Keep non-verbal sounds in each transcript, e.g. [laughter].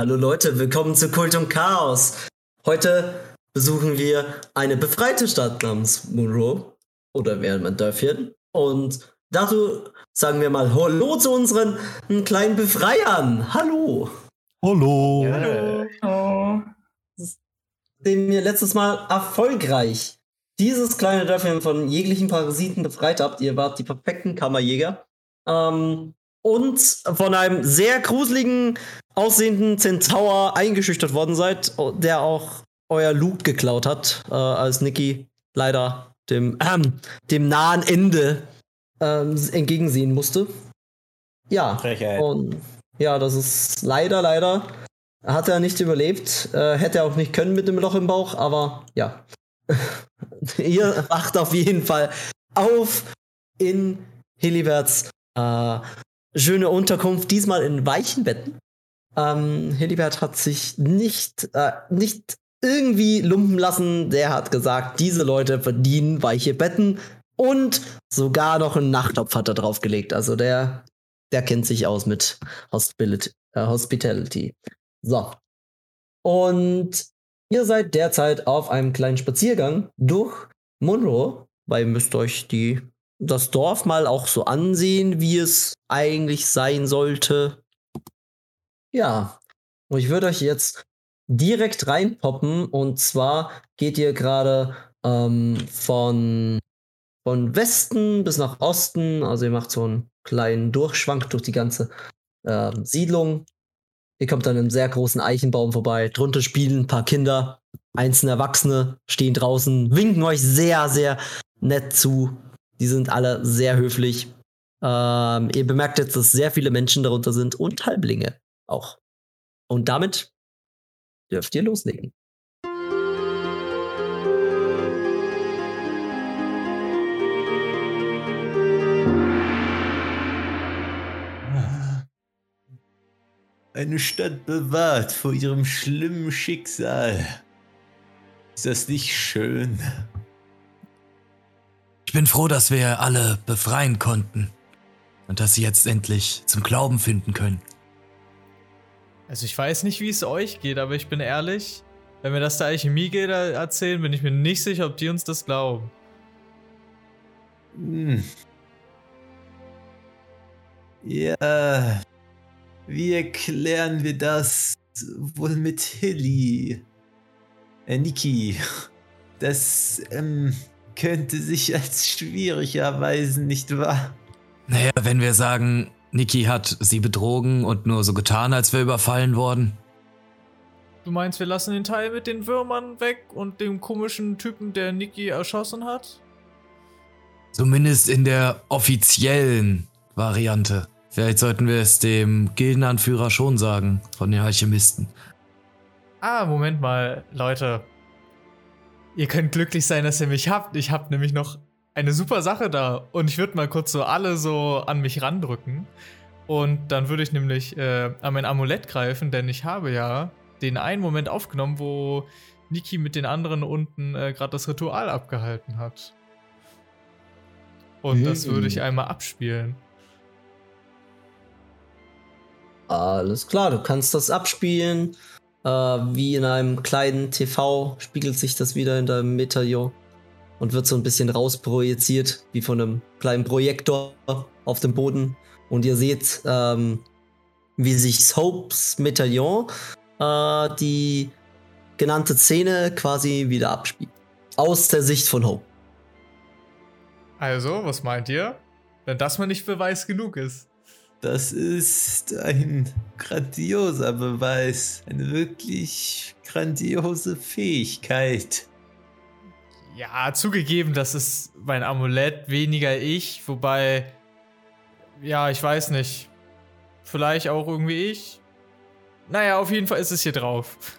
Hallo Leute, willkommen zu Kult und Chaos. Heute besuchen wir eine befreite Stadt namens Monroe oder Dörfchen. Und dazu sagen wir mal Hallo zu unseren kleinen Befreiern. Hallo. Hallo. Hallo. Hallo. Den ihr letztes Mal erfolgreich dieses kleine Dörfchen von jeglichen Parasiten befreit habt. Ihr wart die perfekten Kammerjäger. Ähm, und von einem sehr gruseligen aussehenden Zentaur eingeschüchtert worden seid, der auch euer Loot geklaut hat, äh, als Niki leider dem, ähm, dem nahen Ende ähm, entgegensehen musste. Ja. Frechheit. Und ja, das ist leider, leider. Hat er nicht überlebt. Äh, hätte er auch nicht können mit dem Loch im Bauch, aber ja. [laughs] Ihr wacht auf jeden Fall auf in Hiliberts äh, schöne Unterkunft, diesmal in weichen Betten. Ähm, Hilibert hat sich nicht, äh, nicht irgendwie lumpen lassen. Der hat gesagt, diese Leute verdienen weiche Betten und sogar noch einen Nachttopf hat er draufgelegt. Also der, der kennt sich aus mit Hospitality. Äh, Hospitality. So. Und ihr seid derzeit auf einem kleinen Spaziergang durch Monroe, weil ihr müsst euch die, das Dorf mal auch so ansehen, wie es eigentlich sein sollte. Ja, und ich würde euch jetzt direkt reinpoppen. Und zwar geht ihr gerade ähm, von, von Westen bis nach Osten. Also ihr macht so einen kleinen Durchschwank durch die ganze äh, Siedlung. Ihr kommt an einem sehr großen Eichenbaum vorbei. Drunter spielen ein paar Kinder. Einzelne Erwachsene stehen draußen, winken euch sehr, sehr nett zu. Die sind alle sehr höflich. Ähm, ihr bemerkt jetzt, dass sehr viele Menschen darunter sind und Halblinge auch. Und damit dürft ihr loslegen. Eine Stadt bewahrt vor ihrem schlimmen Schicksal. Ist das nicht schön? Ich bin froh, dass wir alle befreien konnten und dass sie jetzt endlich zum Glauben finden können. Also ich weiß nicht, wie es euch geht, aber ich bin ehrlich, wenn wir das der Alchemie-Gilder erzählen, bin ich mir nicht sicher, ob die uns das glauben. Hm. Ja. Wie erklären wir das wohl mit Hilly? Äh, Niki. Das ähm, könnte sich als schwierig erweisen, nicht wahr? Naja, wenn wir sagen, Niki hat sie betrogen und nur so getan, als wäre überfallen worden. Du meinst, wir lassen den Teil mit den Würmern weg und dem komischen Typen, der Niki erschossen hat? Zumindest in der offiziellen Variante. Vielleicht sollten wir es dem Gildenanführer schon sagen, von den Alchemisten. Ah, Moment mal, Leute. Ihr könnt glücklich sein, dass ihr mich habt. Ich hab nämlich noch eine super Sache da. Und ich würde mal kurz so alle so an mich randrücken. Und dann würde ich nämlich äh, an mein Amulett greifen, denn ich habe ja den einen Moment aufgenommen, wo Niki mit den anderen unten äh, gerade das Ritual abgehalten hat. Und das würde ich einmal abspielen. Alles klar, du kannst das abspielen. Äh, wie in einem kleinen TV spiegelt sich das wieder in deinem Medaillon und wird so ein bisschen rausprojiziert, wie von einem kleinen Projektor auf dem Boden. Und ihr seht, ähm, wie sich Hopes Medaillon äh, die genannte Szene quasi wieder abspielt. Aus der Sicht von Hope. Also, was meint ihr? Wenn das mal nicht Beweis genug ist. Das ist ein grandioser Beweis. Eine wirklich grandiose Fähigkeit. Ja, zugegeben, das ist mein Amulett, weniger ich, wobei, ja, ich weiß nicht. Vielleicht auch irgendwie ich. Naja, auf jeden Fall ist es hier drauf.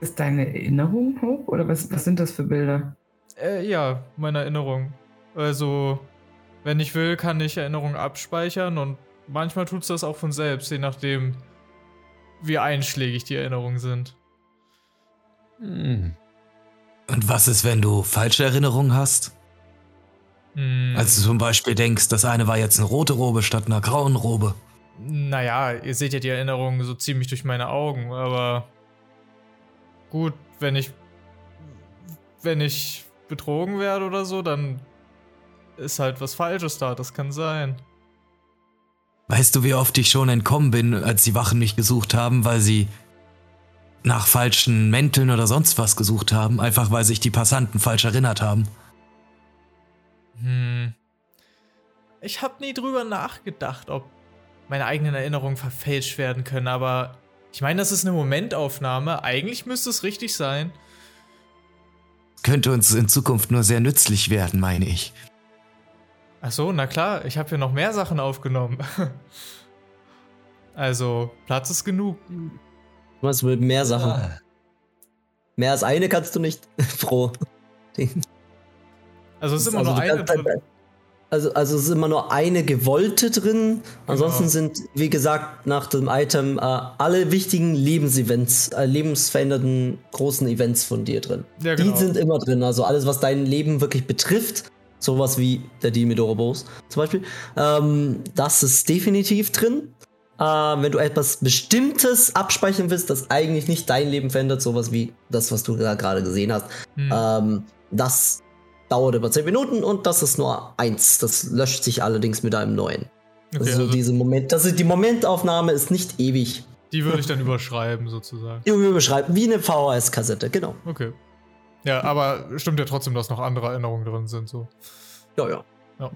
Ist deine Erinnerung hoch oder was, was sind das für Bilder? Äh, ja, meine Erinnerung. Also, wenn ich will, kann ich Erinnerungen abspeichern und manchmal tut es das auch von selbst, je nachdem, wie einschlägig die Erinnerungen sind. Hm. Und was ist, wenn du falsche Erinnerungen hast? Hm. Also zum Beispiel denkst, das eine war jetzt eine rote Robe statt einer grauen Robe. Naja, ihr seht ja die Erinnerungen so ziemlich durch meine Augen, aber gut, wenn ich wenn ich betrogen werde oder so, dann ist halt was Falsches da, das kann sein. Weißt du, wie oft ich schon entkommen bin, als die Wachen mich gesucht haben, weil sie nach falschen Mänteln oder sonst was gesucht haben, einfach weil sich die Passanten falsch erinnert haben? Hm. Ich habe nie drüber nachgedacht, ob meine eigenen Erinnerungen verfälscht werden können, aber ich meine, das ist eine Momentaufnahme. Eigentlich müsste es richtig sein. Könnte uns in Zukunft nur sehr nützlich werden, meine ich. Ach so, na klar, ich habe hier noch mehr Sachen aufgenommen. [laughs] also, Platz ist genug. Was mit mehr Sachen? Ah, Mehr als eine kannst du nicht. [laughs] Froh. Also, es ist immer also, nur eine. kannst- drin. also, also es ist immer nur eine gewollte drin. Ansonsten Genau. sind, wie gesagt, nach dem Item äh, alle wichtigen Lebensevents, äh, lebensverändernden großen Events von dir drin. Ja, genau. Die sind immer drin. Also alles, was dein Leben wirklich betrifft, sowas wie der Deal mit Ouroboros zum Beispiel, ähm, das ist definitiv drin. Äh, wenn du etwas Bestimmtes abspeichern willst, das eigentlich nicht dein Leben verändert, sowas wie das, was du da gerade gesehen hast, Hm. ähm, das dauert über 10 Minuten und das ist nur eins. Das löscht sich allerdings mit einem neuen. okay, also, also diese Moment, das ist, die Momentaufnahme ist nicht ewig. die würde ich dann überschreiben, sozusagen. Beschreibt wie eine VHS-Kassette, genau. Okay. Ja, aber stimmt ja trotzdem, dass noch andere Erinnerungen drin sind, so. Ja, ja.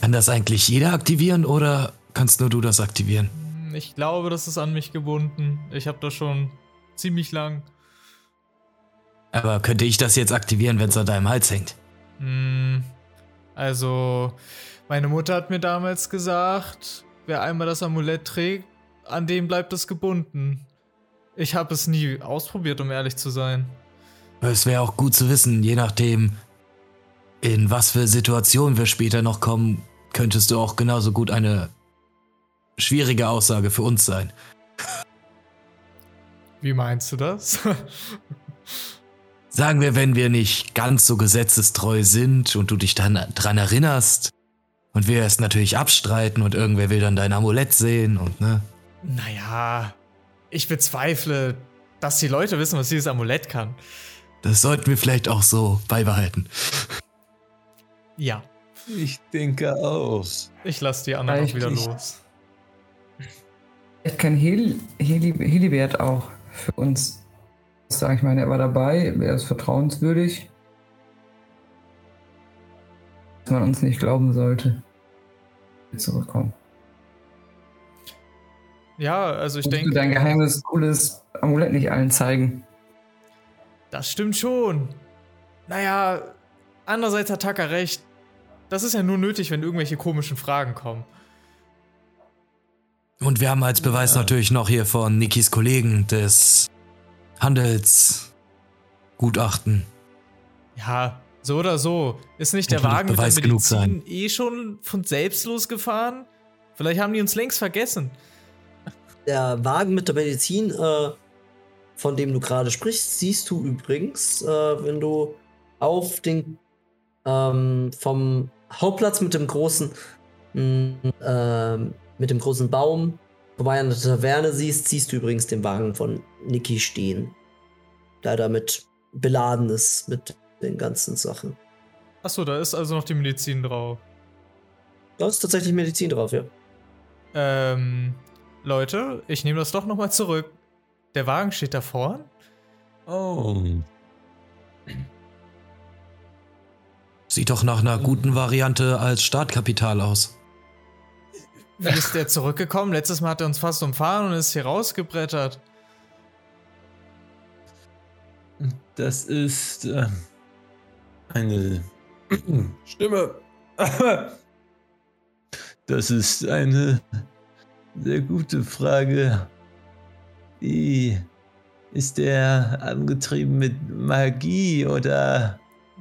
Kann das eigentlich jeder aktivieren oder kannst nur du das aktivieren? Hm, Ich glaube, das ist an mich gebunden. Ich habe das schon ziemlich lang. Aber könnte ich das jetzt aktivieren, wenn es an deinem Hals hängt? Hm, Also, meine Mutter hat mir damals gesagt, wer einmal das Amulett trägt, an dem bleibt es gebunden. Ich habe es nie ausprobiert, um ehrlich zu sein. Es wäre auch gut zu wissen, je nachdem, in was für Situationen wir später noch kommen, könntest du auch genauso gut eine schwierige Aussage für uns sein. Wie meinst du das? [laughs] Sagen wir, wenn wir nicht ganz so gesetzestreu sind und du dich dann dran erinnerst und wir es natürlich abstreiten und irgendwer will dann dein Amulett sehen und ne? naja, ich bezweifle, dass die Leute wissen, was dieses Amulett kann. Das sollten wir vielleicht auch so beibehalten. Ja, ich denke auch. ich lasse die anderen auch wieder los. Vielleicht kann Heli, Heli, Helibert auch für uns sagen. Ich meine, er war dabei, er ist vertrauenswürdig. Dass man uns nicht glauben sollte. Wir Zurückkommen. Ja, also ich Musst du denke, dein geheimes, cooles Amulett nicht allen zeigen. Das stimmt schon. Naja, andererseits hat Taka recht. Das ist ja nur nötig, wenn irgendwelche komischen Fragen kommen. Und wir haben als Beweis natürlich noch hier von Nikis Kollegen des Handelsgutachten. Ja, so oder so. Ist nicht der Wagen mit der Beweis genug Medizin eh schon von selbst losgefahren? Vielleicht haben die uns längst vergessen. Der Wagen mit der Medizin, äh, von dem du gerade sprichst, siehst du übrigens, äh, wenn du auf den ähm, vom Hauptplatz mit dem großen ähm, mit dem großen Baum vorbei an der Taverne siehst, siehst du übrigens den Wagen von Niki stehen. Der damit beladen ist mit den ganzen Sachen. Achso, da ist also noch die Medizin drauf. Da ist tatsächlich Medizin drauf, ja. Ähm, Leute, ich nehme das doch nochmal zurück. Der Wagen steht da vorn? Oh. Sieht doch nach einer guten Variante als Startkapital aus. Wie ist der zurückgekommen? Letztes Mal hat er uns fast umfahren und ist hier rausgebrettert. Das ist äh, eine [clears throat] Stimme. Das ist eine sehr gute Frage. Wie ist der angetrieben mit Magie oder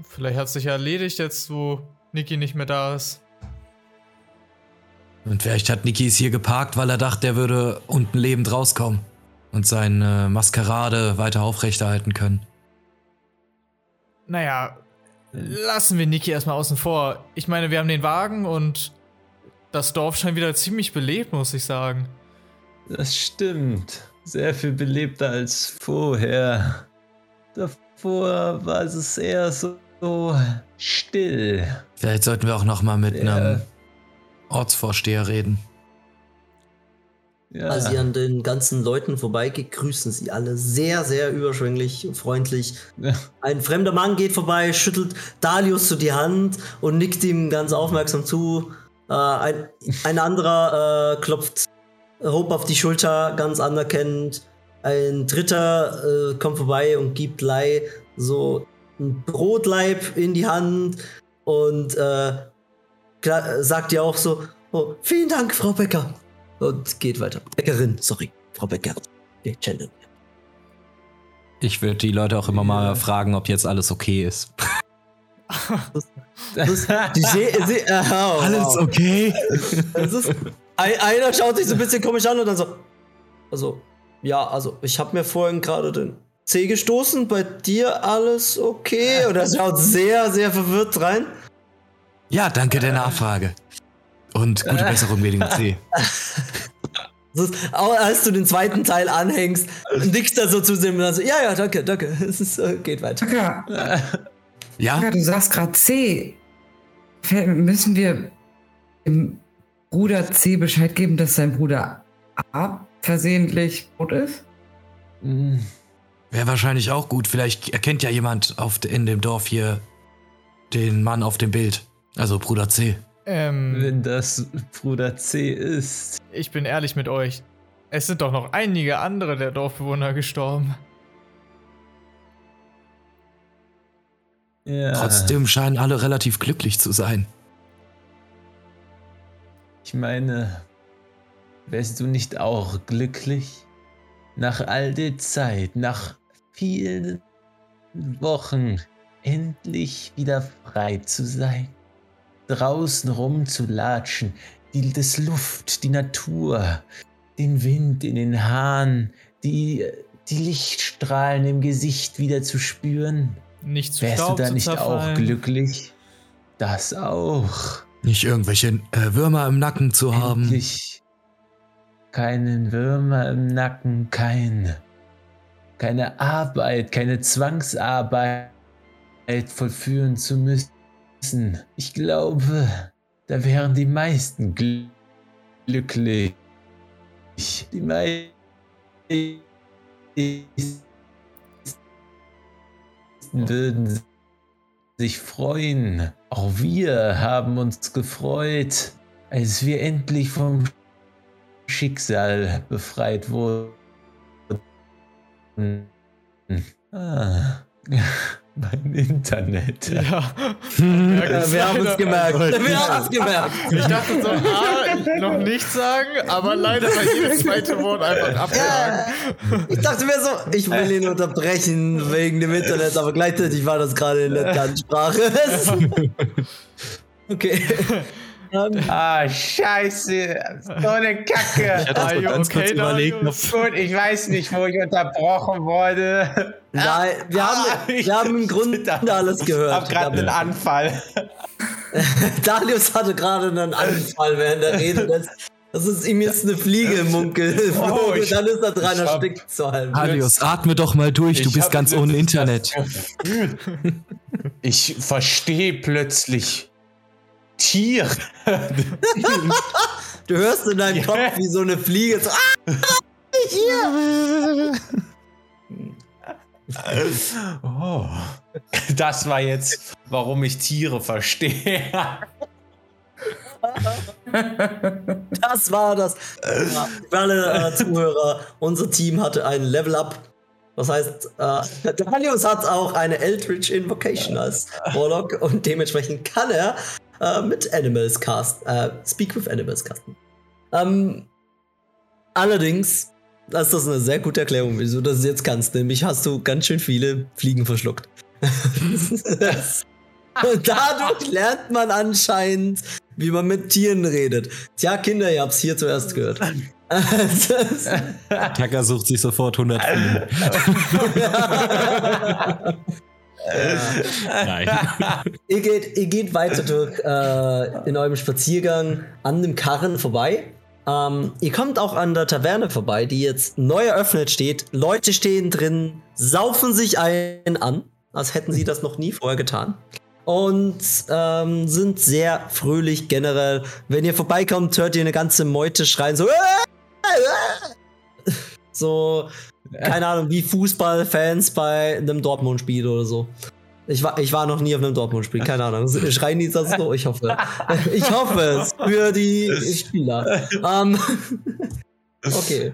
Vielleicht hat sich ja erledigt jetzt, wo Niki nicht mehr da ist. Und vielleicht hat Niki es hier geparkt, weil er dachte, er würde unten lebend rauskommen und seine Maskerade weiter aufrechterhalten können. Naja, lassen wir Niki erstmal außen vor. Ich meine, wir haben den Wagen und das Dorf scheint wieder ziemlich belebt, muss ich sagen. Das stimmt. Sehr viel belebter als vorher. Davor war es eher so, so still. Vielleicht sollten wir auch noch mal mit Ja. einem Ortsvorsteher reden. Ja. Als ihr an den ganzen Leuten vorbeigeht, grüßen sie alle sehr, sehr überschwänglich und freundlich. Ein fremder Mann geht vorbei, schüttelt Dalius so die Hand und nickt ihm ganz aufmerksam zu. Äh, ein, ein anderer äh, klopft Hope auf die Schulter, ganz anerkennend. Ein dritter äh, kommt vorbei und gibt Lei so ein Brotleib in die Hand und äh, sagt ihr auch so: oh, Vielen Dank, Frau Becker. Und geht weiter. Bäckerin, sorry, Frau. Wir gendern. Ich würde die Leute auch immer mal fragen, ob jetzt alles okay ist. Das, die se, se, [laughs] äh, oh, wow. okay? Das ist, einer schaut sich so ein bisschen komisch an und dann so. Also, ja, also ich habe mir vorhin gerade den C gestoßen. Bei dir alles okay? Und er schaut sehr, sehr verwirrt rein. Ja, danke der Nachfrage. Und gute Besserung wegen dem C. Ist, auch als du den zweiten Teil anhängst, nickst er so zu dem und dann so, ja, ja, danke, danke. [laughs] Es ist, geht weiter. Tucker, Ja? Tucker, du sagst gerade C. Müssen wir dem Bruder C Bescheid geben, dass sein Bruder A versehentlich tot ist? Hm, Wäre wahrscheinlich auch gut. Vielleicht erkennt ja jemand auf, in dem Dorf hier den Mann auf dem Bild. Also Bruder C. Ähm, Wenn das Bruder C ist. ich bin ehrlich mit euch. Es sind doch noch einige andere der Dorfbewohner gestorben. Ja. Trotzdem scheinen alle relativ glücklich zu sein. Ich meine, wärst du nicht auch glücklich? Nach all der Zeit, nach vielen Wochen, endlich wieder frei zu sein, draußen rumzulatschen, die das Luft, die Natur, den Wind in den Haaren, die, die Lichtstrahlen im Gesicht wieder zu spüren. Nicht zu Wärst du Staub da zu nicht auch zerfallen. glücklich? Das auch. Nicht irgendwelche äh, Würmer im Nacken zu haben. Endlich keinen Würmer im Nacken, kein, keine Arbeit, keine Zwangsarbeit vollführen zu müssen. Ich glaube, da wären die meisten gl glücklich. Die meisten würden sich freuen. Auch wir haben uns gefreut, als wir endlich vom Schicksal befreit wurden. Ah, [laughs] mein Internet. Ja. [laughs] Wir haben es gemerkt. Wir haben es gemerkt. Ich dachte so, A, noch nichts sagen, aber leider war jedes zweite Wort einfach abgehakt. Ich dachte mir so, ich will ihn unterbrechen wegen dem Internet, aber gleichzeitig war das gerade in der Tanzsprache. [laughs] okay. Ah, scheiße. So eine Kacke. Ich hatte you ganz kurz okay, überlegt, ob Darius? Gut, ich weiß nicht, wo ich unterbrochen wurde. Nein, wir haben, Ah, ich wir haben im Grunde [laughs] alles Ich gehört. hab gerade einen Anfall. [laughs] Darius hatte gerade einen Anfall während der Rede. Das, das ist ihm jetzt eine Fliege im Munkel. [laughs] Oh, ich- dann ist er dran ich erstickt zu halb. Adios, atme doch mal durch, du Ich bist ganz ohne Internet. das. Ich verstehe plötzlich Tiere. [laughs] Du hörst in deinem Ja. Kopf wie so eine Fliege. So, ah, [laughs] Oh. Das war jetzt, warum ich Tiere verstehe. [laughs] das war das. Für alle äh, Zuhörer, unser Team hatte ein Level Up. Das heißt, äh, Darius hat auch eine Eldritch Invocation als Warlock und dementsprechend kann er äh, mit Animals cast, äh, Speak with Animals casten. Ähm, allerdings, das ist das eine sehr gute Erklärung, wieso du das jetzt kannst. Nämlich hast du ganz schön viele Fliegen verschluckt. und [laughs] dadurch lernt man anscheinend, wie man mit Tieren redet. Tja, Kinder, ihr habt's hier zuerst gehört. Tacker sucht sich sofort 100 Fliegen. [laughs] [laughs] Nein. [laughs] Ihr geht, ihr geht weiter durch äh, in eurem Spaziergang an dem Karren vorbei. Ähm, ihr kommt auch an der Taverne vorbei, die jetzt neu eröffnet steht. Leute stehen drin, saufen sich einen an, als hätten sie das noch nie vorher getan. Und ähm, sind sehr fröhlich generell. Wenn ihr vorbeikommt, hört ihr eine ganze Meute schreien, so. [laughs] So, keine Ahnung, wie Fußballfans bei einem Dortmund-Spiel oder so. Ich war, ich war noch nie auf einem Dortmund-Spiel, keine Ahnung. Schreien die das so? Ich hoffe. [laughs] Ich hoffe es für die Spieler. Ähm, [laughs] okay.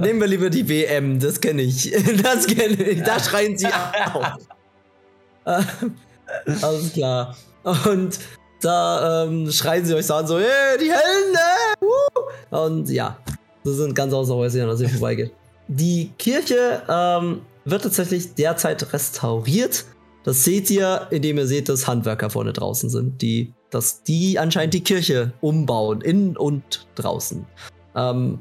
Nehmen wir lieber die WM, das kenne ich. [laughs] Das kenne ich. Da schreien sie auch. Äh, Alles klar. Und da ähm, schreien sie euch so an, so, hey, die Helden, wuh! Und ja, das sind ganz außer Häuschen, als ihr vorbeigeht. Die Kirche ähm, wird tatsächlich derzeit restauriert. Das seht ihr, indem ihr seht, dass Handwerker vorne draußen sind, die, dass die anscheinend die Kirche umbauen, innen und draußen. Ähm,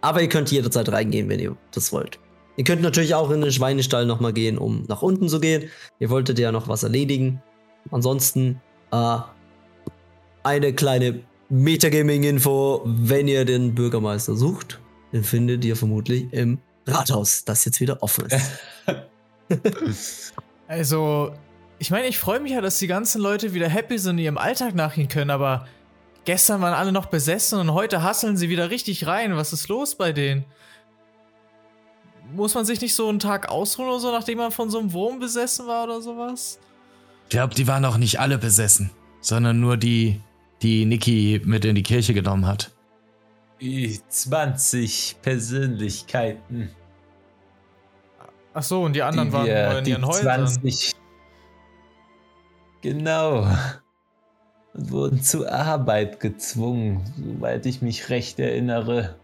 aber ihr könnt jederzeit reingehen, wenn ihr das wollt. Ihr könnt natürlich auch in den Schweinestall nochmal gehen, um nach unten zu gehen. Ihr wolltet ja noch was erledigen. Ansonsten äh, eine kleine Metagaming-Info, wenn ihr den Bürgermeister sucht, den findet ihr vermutlich im Rathaus, das jetzt wieder offen ist. [laughs] Also, ich meine, ich freue mich ja, dass die ganzen Leute wieder happy sind und ihrem Alltag nachgehen können, aber gestern waren alle noch besessen und heute hasseln sie wieder richtig rein. Was ist los bei denen? Muss man sich nicht so einen Tag ausruhen oder so, nachdem man von so einem Wurm besessen war oder sowas? Ich glaube, die waren auch nicht alle besessen, sondern nur die, die Niki mit in die Kirche genommen hat. Die 20 Persönlichkeiten. Ach so, und die anderen die waren wir, nur in die ihren Häusern. 20 Genau. Und wurden zur Arbeit gezwungen, soweit ich mich recht erinnere.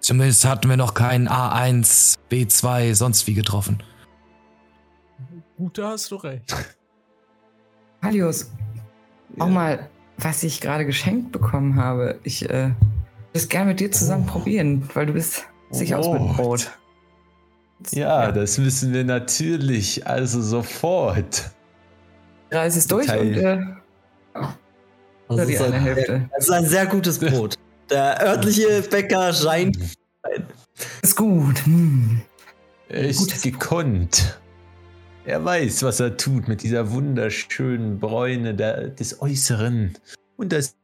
Zumindest hatten wir noch keinen A1, B2, sonst wie getroffen. Gut, da hast du recht. Halios, auch mal, was ich gerade geschenkt bekommen habe. Ich äh, würde es gerne mit dir zusammen probieren, weil du bist sicher aus mit Brot. Brot. Ja, das müssen wir natürlich, also sofort. Reise ist durch Teil. und äh, Das die ist, eine ein, Hälfte. das ist ein sehr gutes Brot. Der örtliche Bäcker scheint. [laughs] Ist gut. Hm. Er ist Gutes gekonnt. Er weiß, was er tut mit dieser wunderschönen Bräune der, des Äußeren und das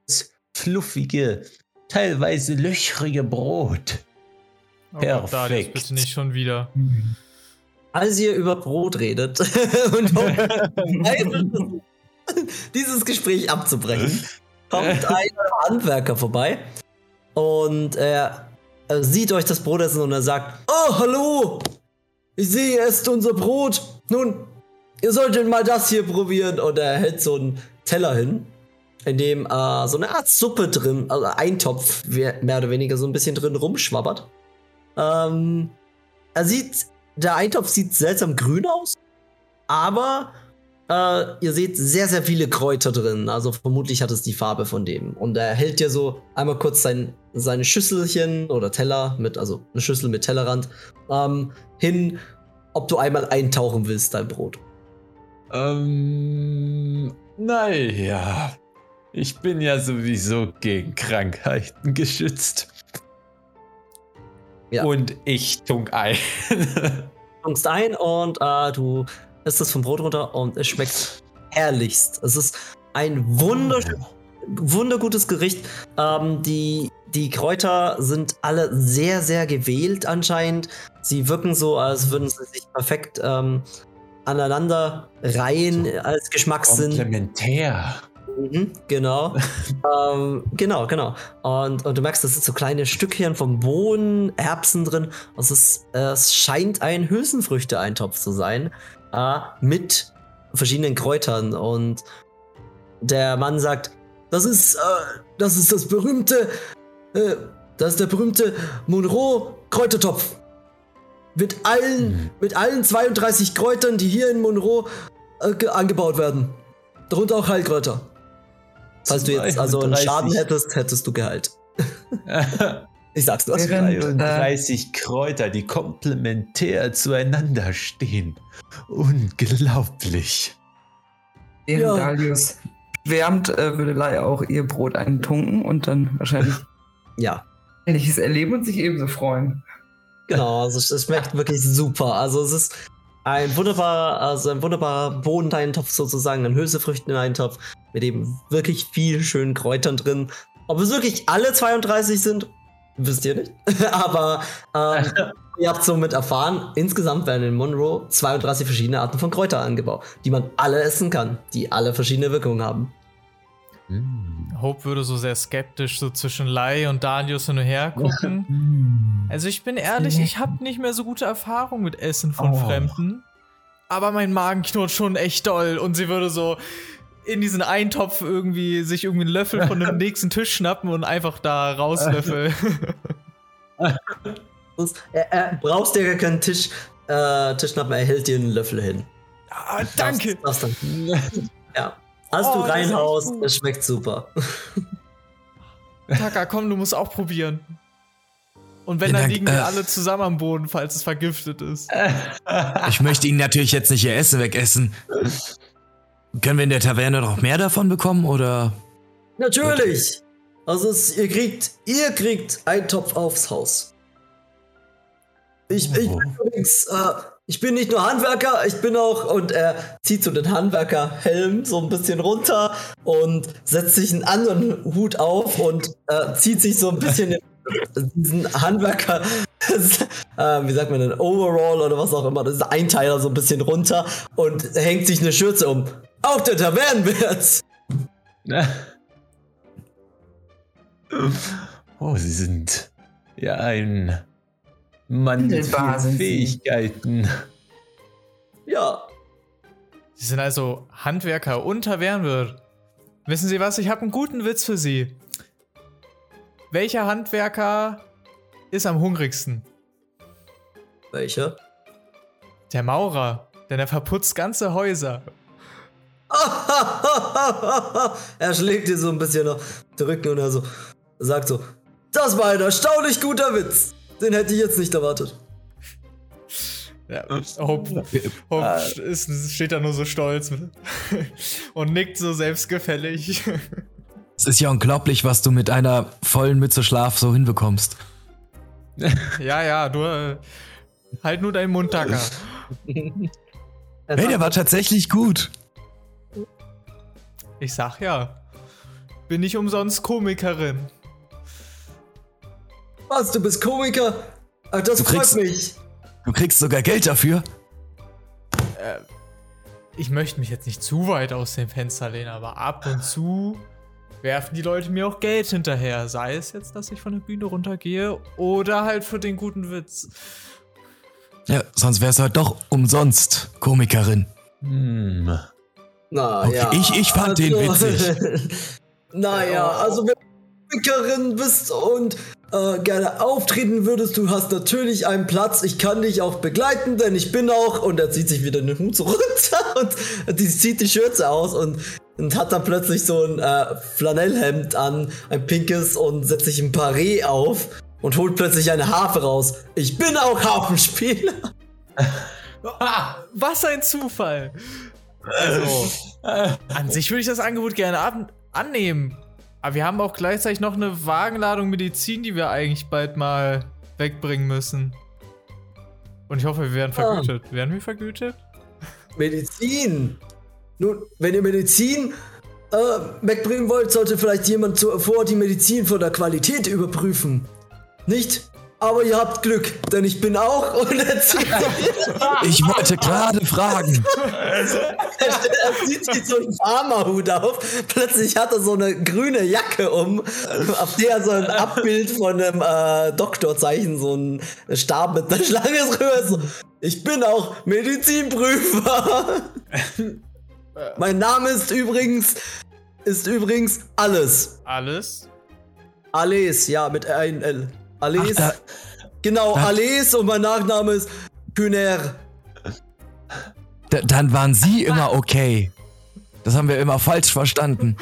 fluffige, teilweise löchrige Brot. Oh Gott, Darius, Perfekt. bitte nicht schon wieder. Als ihr über Brot redet [laughs] und um [laughs] dieses Gespräch abzubrechen, kommt [laughs] ein Handwerker vorbei und er, er sieht euch das Brot essen und er sagt: Oh, hallo! Ich sehe, ihr esst unser Brot. Nun, ihr solltet mal das hier probieren. Und er hält so einen Teller hin, in dem äh, so eine Art Suppe drin, also Eintopf, mehr oder weniger so ein bisschen drin rumschwabbert. Ähm, er sieht, der Eintopf sieht seltsam grün aus, aber äh, ihr seht sehr, sehr viele Kräuter drin. Also vermutlich hat es die Farbe von dem. Und er hält dir so einmal kurz sein, seine Schüsselchen oder Teller mit, also eine Schüssel mit Tellerrand, ähm, hin, ob du einmal eintauchen willst, dein Brot. Ähm, naja. Ich bin ja sowieso gegen Krankheiten geschützt. Ja. Und ich tunk ein. [laughs] Tunkst ein und äh, du isst das vom Brot runter und es schmeckt herrlichst. Es ist ein wunderschön, wundergutes Gericht. Ähm, die, die Kräuter sind alle sehr, sehr gewählt anscheinend. Sie wirken so, als würden sie sich perfekt ähm, aneinander reihen als Geschmackssinn. Komplementär. Mhm, genau. [laughs] ähm, genau, genau. Und, und du merkst, das sind so kleine Stückchen vom Bohnen, Erbsen drin. Es, ist, äh, es scheint ein Hülsenfrüchte-Eintopf zu sein. Äh, mit verschiedenen Kräutern. Und der Mann sagt, das ist, äh, das ist das berühmte, äh, das ist der berühmte Monroe-Kräutertopf. Mit allen, mit allen 32 Kräutern, die hier in Monroe äh, ge- angebaut werden. Darunter auch Heilkräuter. Falls du jetzt also einen 32. Schaden hättest, hättest du Gehalt. [laughs] Ich sag's nur. Während- 33 Kräuter, die komplementär zueinander stehen. Unglaublich. Während Ja. Dalius schwärmt, äh, würde Lai auch ihr Brot eintunken und dann wahrscheinlich [laughs] Ja, ähnliches erleben und sich ebenso freuen. genau. Also es schmeckt wirklich super. Also es ist ein wunderbarer, also ein wunderbarer Bohneneintopf sozusagen, ein Hülsefrüchteneintopf mit eben wirklich viel schönen Kräutern drin. Ob es wirklich alle 32 sind, wisst ihr nicht. [laughs] Aber ähm, [laughs] ihr habt somit erfahren, insgesamt werden in Monroe 32 verschiedene Arten von Kräutern angebaut, die man alle essen kann, die alle verschiedene Wirkungen haben. Mm. Hope würde so sehr skeptisch so zwischen Lai und Danius hin und her gucken. Also ich bin ehrlich, ich habe nicht mehr so gute Erfahrungen mit Essen von Oh. Fremden. Aber mein Magen knurrt schon echt doll und sie würde so in diesen Eintopf irgendwie sich irgendwie einen Löffel von dem [laughs] nächsten Tisch schnappen und einfach da rauslöffeln. [laughs] Das- Er, er brauchst dir gar keinen Tisch, äh, Tischschnappen, er hält dir einen Löffel hin. ah, danke. Darfst, darfst dann. [laughs] Als Oh, du das reinhaust, gut. es schmeckt super. Taka, komm, du musst auch probieren. Und wenn, dann liegen wir äh. alle zusammen am Boden, falls es vergiftet ist. [laughs] Ich möchte ihn natürlich jetzt nicht ihr Essen wegessen. Können wir in der Taverne noch mehr davon bekommen oder? Natürlich! Also es, ihr kriegt, ihr kriegt einen Topf aufs Haus. Ich, ich, Oh. bin übrigens, äh, ich bin nicht nur Handwerker, ich bin auch, und er zieht so den Handwerkerhelm so ein bisschen runter und setzt sich einen anderen Hut auf und äh, zieht sich so ein bisschen diesen Handwerker, [laughs] äh, wie sagt man denn, Overall oder was auch immer, das ist Einteiler so ein bisschen runter und hängt sich eine Schürze um. Auch der Tavernenwirt! [laughs] Oh, Sie sind ja ein Mann mit Handelbar vielen sind Sie. Fähigkeiten. Ja, Sie sind also Handwerker und Tavernenwirt. Wissen Sie was? Ich habe einen guten Witz für Sie. Welcher Handwerker ist am hungrigsten? welche? Der Maurer, denn er verputzt ganze Häuser. [laughs] er schlägt dir so ein bisschen auf den Rücken und er so sagt so: Das war ein erstaunlich guter Witz. Den hätte ich jetzt nicht erwartet. Ja, Hope, Hope ist, steht da nur so stolz und nickt so selbstgefällig. Es ist ja unglaublich, was du mit einer vollen Mütze Schlaf so hinbekommst. ja, ja, du äh, halt nur deinen Mund, Tucker. [laughs] Hey, der war tatsächlich gut. Ich sag ja, bin nicht umsonst Komikerin. Was, du bist Komiker? Ach, das Du freut kriegst- mich. Du kriegst sogar Geld dafür. Ich möchte mich jetzt nicht zu weit aus dem Fenster lehnen, aber ab und zu werfen die Leute mir auch Geld hinterher. Sei es jetzt, dass ich von der Bühne runtergehe oder halt für den guten Witz. Ja, sonst wär's halt doch umsonst Komikerin. Hm. Na Okay, ja. ich- ich fand den witzig. [laughs] naja, also wenn du Komikerin bist und äh, gerne auftreten würdest, du hast natürlich einen Platz. Ich kann dich auch begleiten, denn ich bin auch. Und er zieht sich wieder den Hut so [laughs] runter und die zieht die Schürze aus und, und hat dann plötzlich so ein äh, Flanellhemd an, ein pinkes und setzt sich ein Paré auf und holt plötzlich eine Harfe raus. Ich bin auch Harfenspieler. [laughs] Was ein Zufall! Also, [laughs] an sich würde ich das Angebot gerne ab annehmen. Aber wir haben auch gleichzeitig noch eine Wagenladung Medizin, die wir eigentlich bald mal wegbringen müssen. Und ich hoffe, wir werden vergütet. Werden wir vergütet? Medizin. Nun, wenn ihr Medizin äh, wegbringen wollt, sollte vielleicht jemand zuvor die Medizin von der Qualität überprüfen. Nicht? Aber ihr habt Glück, denn ich bin auch und [laughs] Ich wollte gerade fragen. er zieht sich so einen Farmerhut auf. Plötzlich hat er so eine grüne Jacke um, auf der so ein Abbild von einem äh, Doktorzeichen, so ein Stab mit einer Schlange drüber. So, ich bin auch Medizinprüfer. mein Name ist übrigens, ist übrigens alles. Alles? Alles, ja, mit ein L. Alles. Ach, da- genau, da- Alles und mein Nachname ist Kühner. D dann waren sie immer okay. Das haben wir immer falsch verstanden.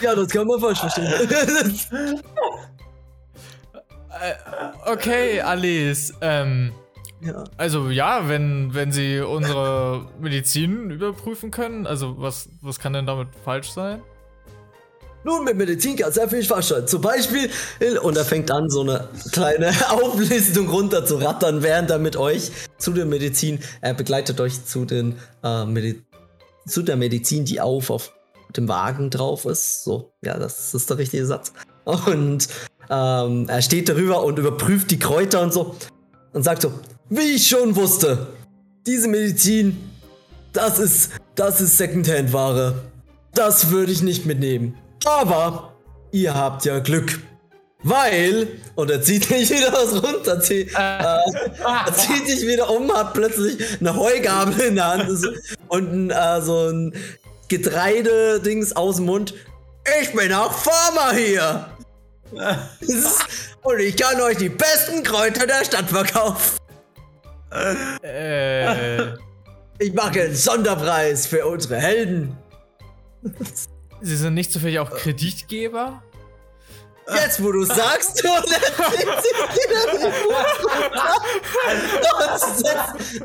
Ja, das kann man falsch verstehen. Äh, okay, Alice. Ähm, ja. also ja, wenn, wenn sie unsere Medizin überprüfen können, also was, was kann denn damit falsch sein? Nun, mit Medizin kann sehr viel falsch sein. Zum Beispiel, und er fängt an, so eine kleine [laughs] Auflistung runter zu rattern, während er mit euch zu der Medizin, er begleitet euch zu, den, äh, Medi zu der Medizin, die auf, auf dem Wagen drauf ist. So, ja, das ist der richtige Satz. Und ähm, er steht darüber und überprüft die Kräuter und so und sagt so, wie ich schon wusste, diese Medizin, das ist, das ist Secondhand-Ware. Das würde ich nicht mitnehmen. Aber ihr habt ja Glück. Weil, und er zieht sich wieder was runter, zieht, äh, er zieht sich wieder um, hat plötzlich eine Heugabel in der Hand und ein, äh, so ein Getreidedings aus dem Mund. Ich bin auch Farmer hier. [laughs] und ich kann euch die besten Kräuter der Stadt verkaufen. Äh, Ich mache einen Sonderpreis für unsere Helden. Sie sind nicht zufällig auch Kreditgeber? Jetzt, wo du sagst, und er zieht sich wieder den und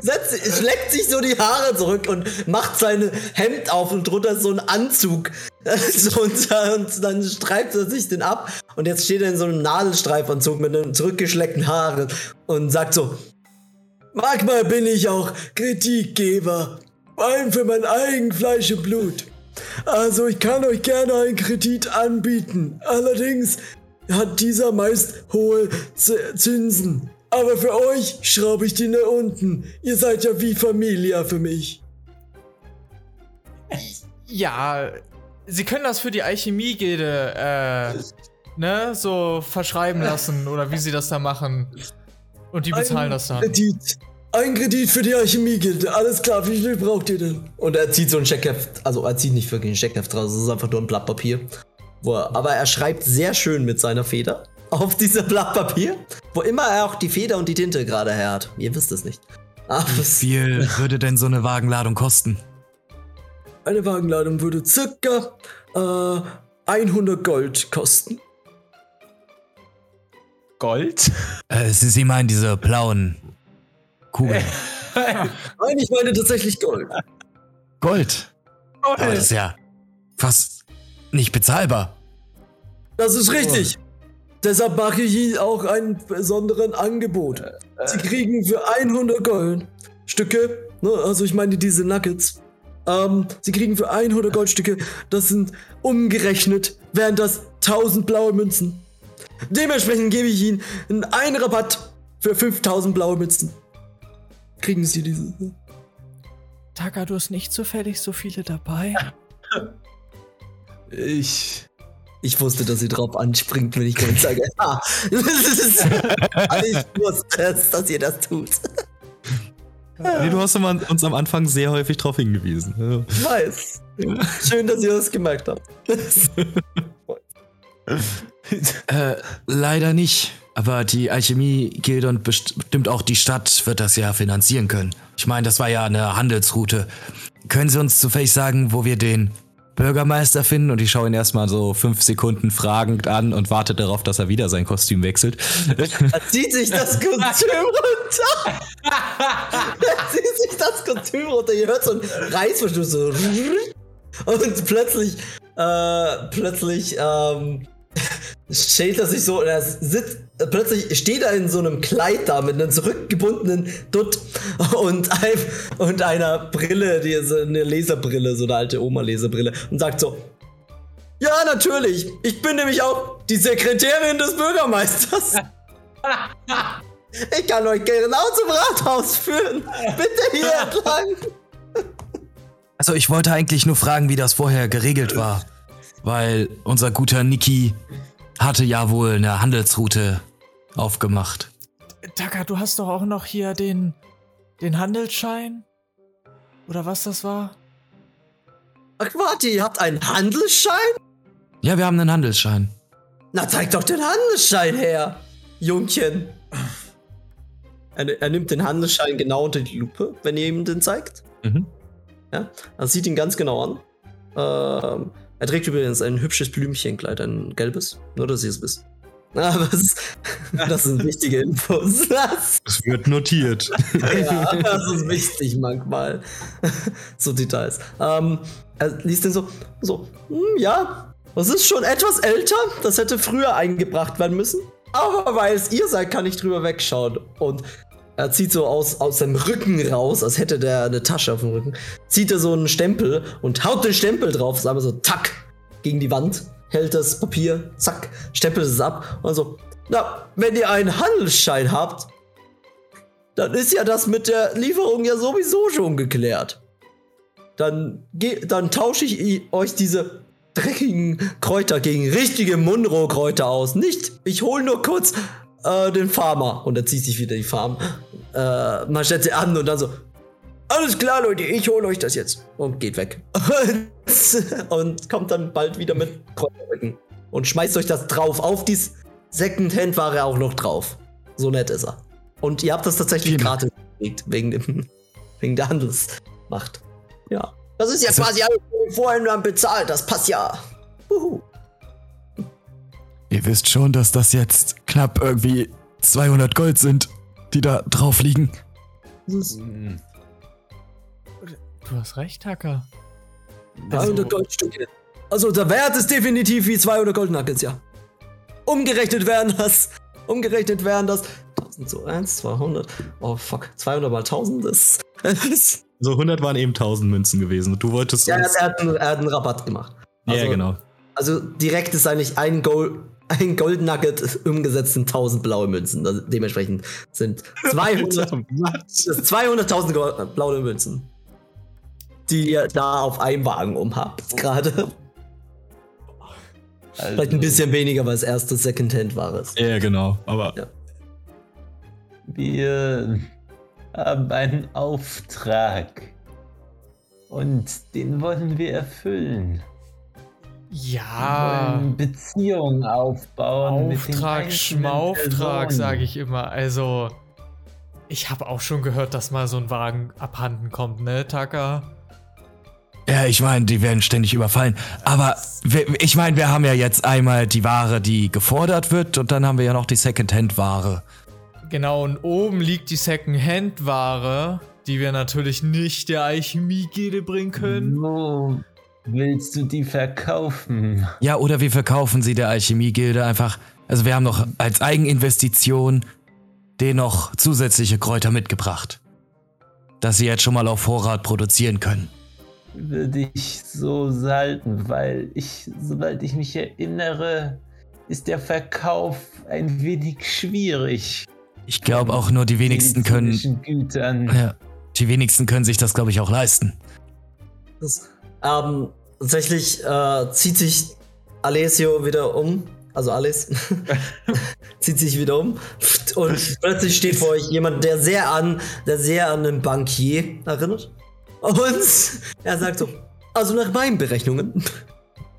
[laughs] setzt, setzt, schlägt sich so die Haare zurück und macht sein Hemd auf und drunter so ein Anzug. [laughs] Und, und dann streift er sich den ab und jetzt steht er in so einem Nadelstreifanzug mit einem zurückgeschleckten Haaren und sagt so: Manchmal bin ich auch Kritikgeber, vor allem für mein Eigenfleisch und Blut. Also ich kann euch gerne einen Kredit anbieten. Allerdings hat dieser meist hohe Z Zinsen. Aber für euch schraube ich den nach unten. Ihr seid ja wie Familia für mich. Ja, sie können das für die Alchemie-Gilde, äh, ne, so verschreiben lassen oder wie sie das da machen. Und die bezahlen Ein das dann. Kredit. Ein Kredit für die Alchemie-Gilde. Alles klar, wie viel braucht ihr denn? Und er zieht so ein Scheckheft. Also er zieht nicht wirklich ein Scheckheft raus. Es ist einfach nur ein Blatt Papier. Wo er, aber er schreibt sehr schön mit seiner Feder [laughs] auf diesem Blatt Papier. Wo immer er auch die Feder und die Tinte gerade her hat. Ihr wisst es nicht. Aber Wie es- viel würde denn so eine Wagenladung kosten? Eine Wagenladung würde circa äh, 100 Gold kosten. Gold? Äh, Sie, Sie meinen diese blauen Kugeln. [laughs] Nein, ich meine tatsächlich Gold. Gold. Aber das ist ja fast nicht bezahlbar. Das ist richtig. Deshalb mache ich Ihnen auch ein besonderes Angebot. Sie kriegen für 100 Goldstücke, ne, also ich meine diese Nuggets, ähm, Sie kriegen für 100 Goldstücke, das sind umgerechnet, wären das 1000 blaue Münzen. Dementsprechend gebe ich Ihnen einen Rabatt für 5000 blaue Münzen. Kriegen Sie diese. Taka, du hast nicht zufällig so viele dabei? [laughs] Ich. Ich wusste, dass sie drauf anspringt, wenn ich Gold sage. [laughs] Ah, das ist, [laughs] ich wusste es, dass ihr das tut. Nee, du hast immer uns am Anfang sehr häufig darauf hingewiesen. Ich weiß. Schön, dass ihr das gemerkt habt. Äh, leider nicht. Aber die Alchemie-Gilde und bestimmt auch die Stadt wird das ja finanzieren können. Ich meine, das war ja eine Handelsroute. Können Sie uns zufällig sagen, wo wir den Bürgermeister finden? Und ich schaue ihn erstmal so fünf Sekunden fragend an und warte darauf, dass er wieder sein Kostüm wechselt. Er zieht sich das Kostüm runter. er zieht sich das Kostüm runter. Ihr hört so einen Reißverschluss so. Und plötzlich, äh, plötzlich, ähm, stellt er sich so, und er sitzt, plötzlich steht er in so einem Kleid da mit einem zurückgebundenen Dutt und, ein, und einer Brille, die ist eine Laserbrille, so eine alte Oma-Laserbrille und sagt so, ja, natürlich. Ich bin nämlich auch die Sekretärin des Bürgermeisters. Ich kann euch genau zum Rathaus führen. Bitte hier entlang. Also ich wollte eigentlich nur fragen, wie das vorher geregelt war. Weil unser guter Niki hatte ja wohl eine Handelsroute aufgemacht. Taka, du hast doch auch noch hier den, den Handelsschein? Oder was das war? Ach, warte, ihr habt einen Handelsschein? Ja, wir haben einen Handelsschein. Na, zeig doch den Handelsschein her, Jungchen. Er, er nimmt den Handelsschein genau unter die Lupe, wenn ihr ihm den zeigt. Mhm. Ja, er sieht ihn ganz genau an. Ähm, er trägt übrigens ein hübsches Blümchenkleid, ein gelbes. Nur, dass ihr es wisst. [laughs] Aber es, das sind wichtige Infos. [laughs] Das, Es wird notiert. [laughs] ja, das ist wichtig manchmal. so Details. Ähm, er liest den so, so, hm, ja, das ist schon etwas älter. Das hätte früher eingebracht werden müssen. Aber weil es ihr seid, kann ich drüber wegschauen. Und er zieht so aus, aus seinem Rücken raus, als hätte der eine Tasche auf dem Rücken. Zieht er so einen Stempel und haut den Stempel drauf, ist einfach so, tack, gegen die Wand. Hält das Papier, zack, stempelt es ab und so, na, wenn ihr einen Handelsschein habt, dann ist ja das mit der Lieferung ja sowieso schon geklärt. Dann, dann tausche ich euch diese dreckigen Kräuter gegen richtige Munro-Kräuter aus. Nicht, ich hole nur kurz äh, den Farmer. Und er zieht sich wieder die Farm äh, Manschette an und dann so, alles klar, Leute, ich hole euch das jetzt. Und geht weg. [laughs] und kommt dann bald wieder mit Kräuterrücken. Und schmeißt euch das drauf. Auf die Second-Hand-Ware auch noch drauf. So nett ist er. Und ihr habt das tatsächlich Vielen gratis gekriegt, wegen, dem, [laughs] wegen der Handelsmacht. Ja. Das ist ja Also- quasi alles vorhin dann bezahlt. Das passt ja. Uhu. Ihr wisst schon, dass das jetzt knapp irgendwie 200 Gold sind, die da drauf liegen. Das ist Hm, Du hast recht, Hacker. 200 Goldstücke. Also der Wert ist definitiv wie 200 Goldnuggets, ja. Umgerechnet wären das, umgerechnet wären das 1000 so 1, 200. Oh fuck, 200 mal 1000 ist. [laughs] So 100 waren eben 1000 Münzen gewesen. Du wolltest ja, er hat, einen, er hat einen Rabatt gemacht. ja, also- genau. Also direkt ist eigentlich ein Gold, ein Goldnugget umgesetzt in 1000 blaue Münzen. Also dementsprechend sind 200 [laughs] das ist 200.000 Go- blaue Münzen, die ihr da auf einem Wagen umhabt gerade. also, Vielleicht ein bisschen weniger, weil es erste Secondhand-Ware ist. Ja, genau. Aber Ja. Wir haben einen Auftrag. Und den wollen wir erfüllen. Ja. Beziehungen aufbauen. Auftrag, Schmauftrag, sage ich immer. Also, ich habe auch schon gehört, dass mal so ein Wagen abhanden kommt, ne, Taka? Ja, ich meine, die werden ständig überfallen. Aber wir, ich meine, wir haben ja jetzt einmal die Ware, die gefordert wird, und dann haben wir ja noch die Secondhand-Ware. Genau, und oben liegt die Second-Hand-Ware, die wir natürlich nicht der Alchemie-Gilde bringen können. Wo willst du die verkaufen? Ja, oder wir verkaufen sie der Alchemie-Gilde einfach. Also wir haben noch als Eigeninvestition denen noch zusätzliche Kräuter mitgebracht. Dass sie jetzt schon mal auf Vorrat produzieren können. Würde ich so salten, weil ich, soweit ich mich erinnere, ist der Verkauf ein wenig schwierig. Ich glaube auch nur die wenigsten können. Ja, die wenigsten können sich das, glaube ich, auch leisten. Das, ähm, tatsächlich äh, zieht sich Alessio wieder um. Also Alice [laughs] zieht sich wieder um und plötzlich steht vor euch jemand, der sehr an, der sehr an einen Bankier erinnert. Und er sagt so, also nach meinen Berechnungen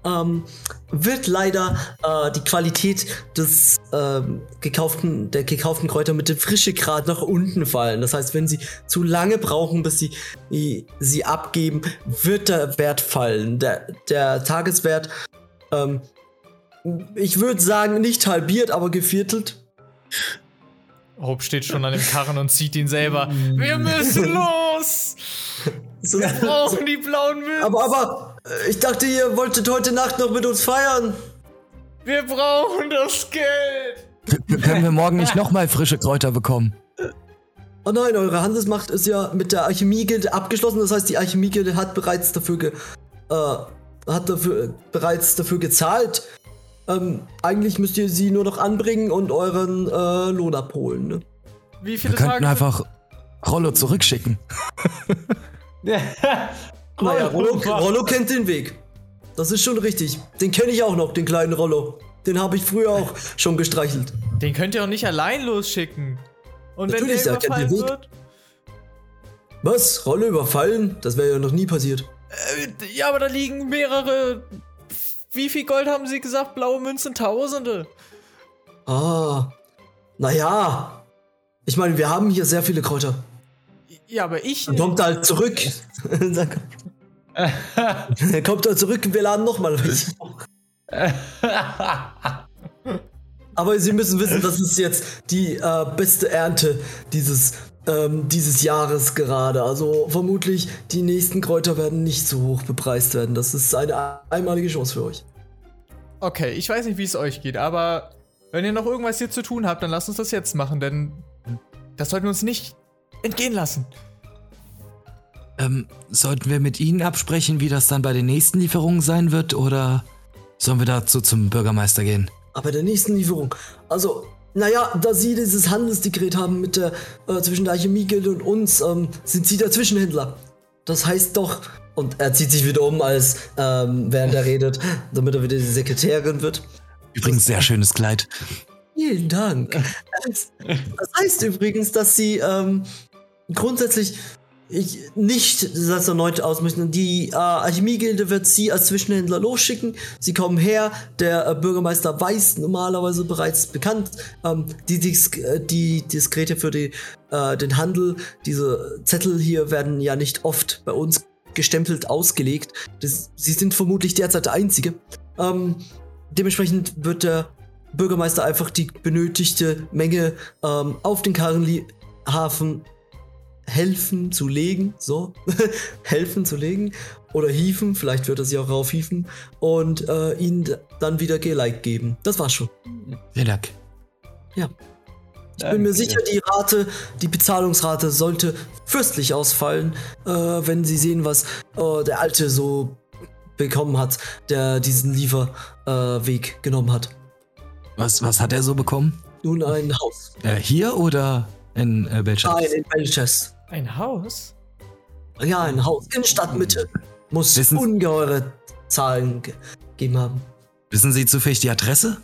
ähm, wird leider äh, die Qualität des ähm, gekauften, der gekauften Kräuter mit dem frische Grad nach unten fallen. Das heißt, wenn sie zu lange brauchen, bis sie i- sie abgeben, wird der Wert fallen. Der, der Tageswert, ähm, ich würde sagen, nicht halbiert, aber geviertelt. Hope steht schon an dem Karren und zieht ihn selber. Wir müssen [laughs] los! So, Wir brauchen die blauen Münzen! aber, aber, äh, ich dachte, ihr wolltet heute Nacht noch mit uns feiern. Wir brauchen das Geld! K können wir morgen nicht nochmal frische Kräuter bekommen? Oh nein, eure Handelsmacht ist ja mit der Alchemie-Gilde abgeschlossen. Das heißt, die Alchemie-Gilde hat bereits dafür, ge äh, hat dafür bereits dafür gezahlt. Ähm, eigentlich müsst ihr sie nur noch anbringen und euren äh, Lohn abholen. Ne? Wie Wir viele könnten Tage? einfach Rollo zurückschicken. [laughs] Naja, Rollo, Rollo kennt den Weg. Das ist schon richtig. Den kenne ich auch noch, den kleinen Rollo. Den habe ich früher auch [laughs] schon gestreichelt. Den könnt ihr auch nicht allein losschicken. Und Natürlich, wenn er der den überfallen wird? Was? Rollo überfallen? Das wäre ja noch nie passiert. Äh, ja, aber da liegen mehrere. Wie viel Gold haben sie gesagt? Blaue Münzen, Tausende. Ah. Naja. Ich meine, wir haben hier sehr viele Kräuter. Ja, aber ich Dann kommt er halt zurück. [laughs] Sag- Kommt da zurück und wir laden nochmal. Aber Sie müssen wissen, das ist jetzt die äh, beste Ernte dieses, ähm, dieses Jahres gerade. Also vermutlich die nächsten Kräuter werden nicht so hoch bepreist werden. Das ist eine einmalige Chance für euch. Okay, ich weiß nicht, wie es euch geht, aber wenn ihr noch irgendwas hier zu tun habt, dann lasst uns das jetzt machen, denn das sollten wir uns nicht entgehen lassen. Ähm, sollten wir mit Ihnen absprechen, wie das dann bei den nächsten Lieferungen sein wird, oder sollen wir dazu zum Bürgermeister gehen? Aber der nächsten Lieferung. Also, naja, da Sie dieses Handelsdekret haben mit der, äh, zwischen der Alchemie-Gilde und uns, ähm, sind Sie der Zwischenhändler. Das heißt doch. Und er zieht sich wieder um, als ähm, während er redet, damit er wieder die Sekretärin wird. Übrigens, sehr schönes Kleid. Vielen Dank. [laughs] Das heißt übrigens, dass Sie ähm, grundsätzlich ich, nicht das erneut ausmischen. Die äh, Alchemie-Gilde wird Sie als Zwischenhändler losschicken. Sie kommen her. Der äh, Bürgermeister weiß normalerweise bereits bekannt. Ähm, die, Dis äh, die Diskrete für die, äh, den Handel, diese Zettel hier werden ja nicht oft bei uns gestempelt ausgelegt. Das, sie sind vermutlich derzeit der Einzige. Ähm, dementsprechend wird der Bürgermeister einfach die benötigte Menge ähm, auf den Karrenhafen helfen zu legen, so, [laughs] helfen zu legen oder hieven, vielleicht wird er sie auch raufhieven und äh, ihnen dann wieder Geleit geben. Das war's schon. Vielen Dank. Ich bin mir sicher, die Rate, die Bezahlungsrate sollte fürstlich ausfallen, äh, wenn sie sehen, was äh, der Alte so bekommen hat, der diesen Lieferweg äh, genommen hat. Was, was hat er so bekommen? Nun ein Haus. Äh, hier oder in äh, Belchester? Nein, in Belchest. Ein Haus? Ja, ein Haus in Stadtmitte. Muss Wissen- ungeheure Zahlen ge gegeben haben. Wissen Sie zufällig die Adresse?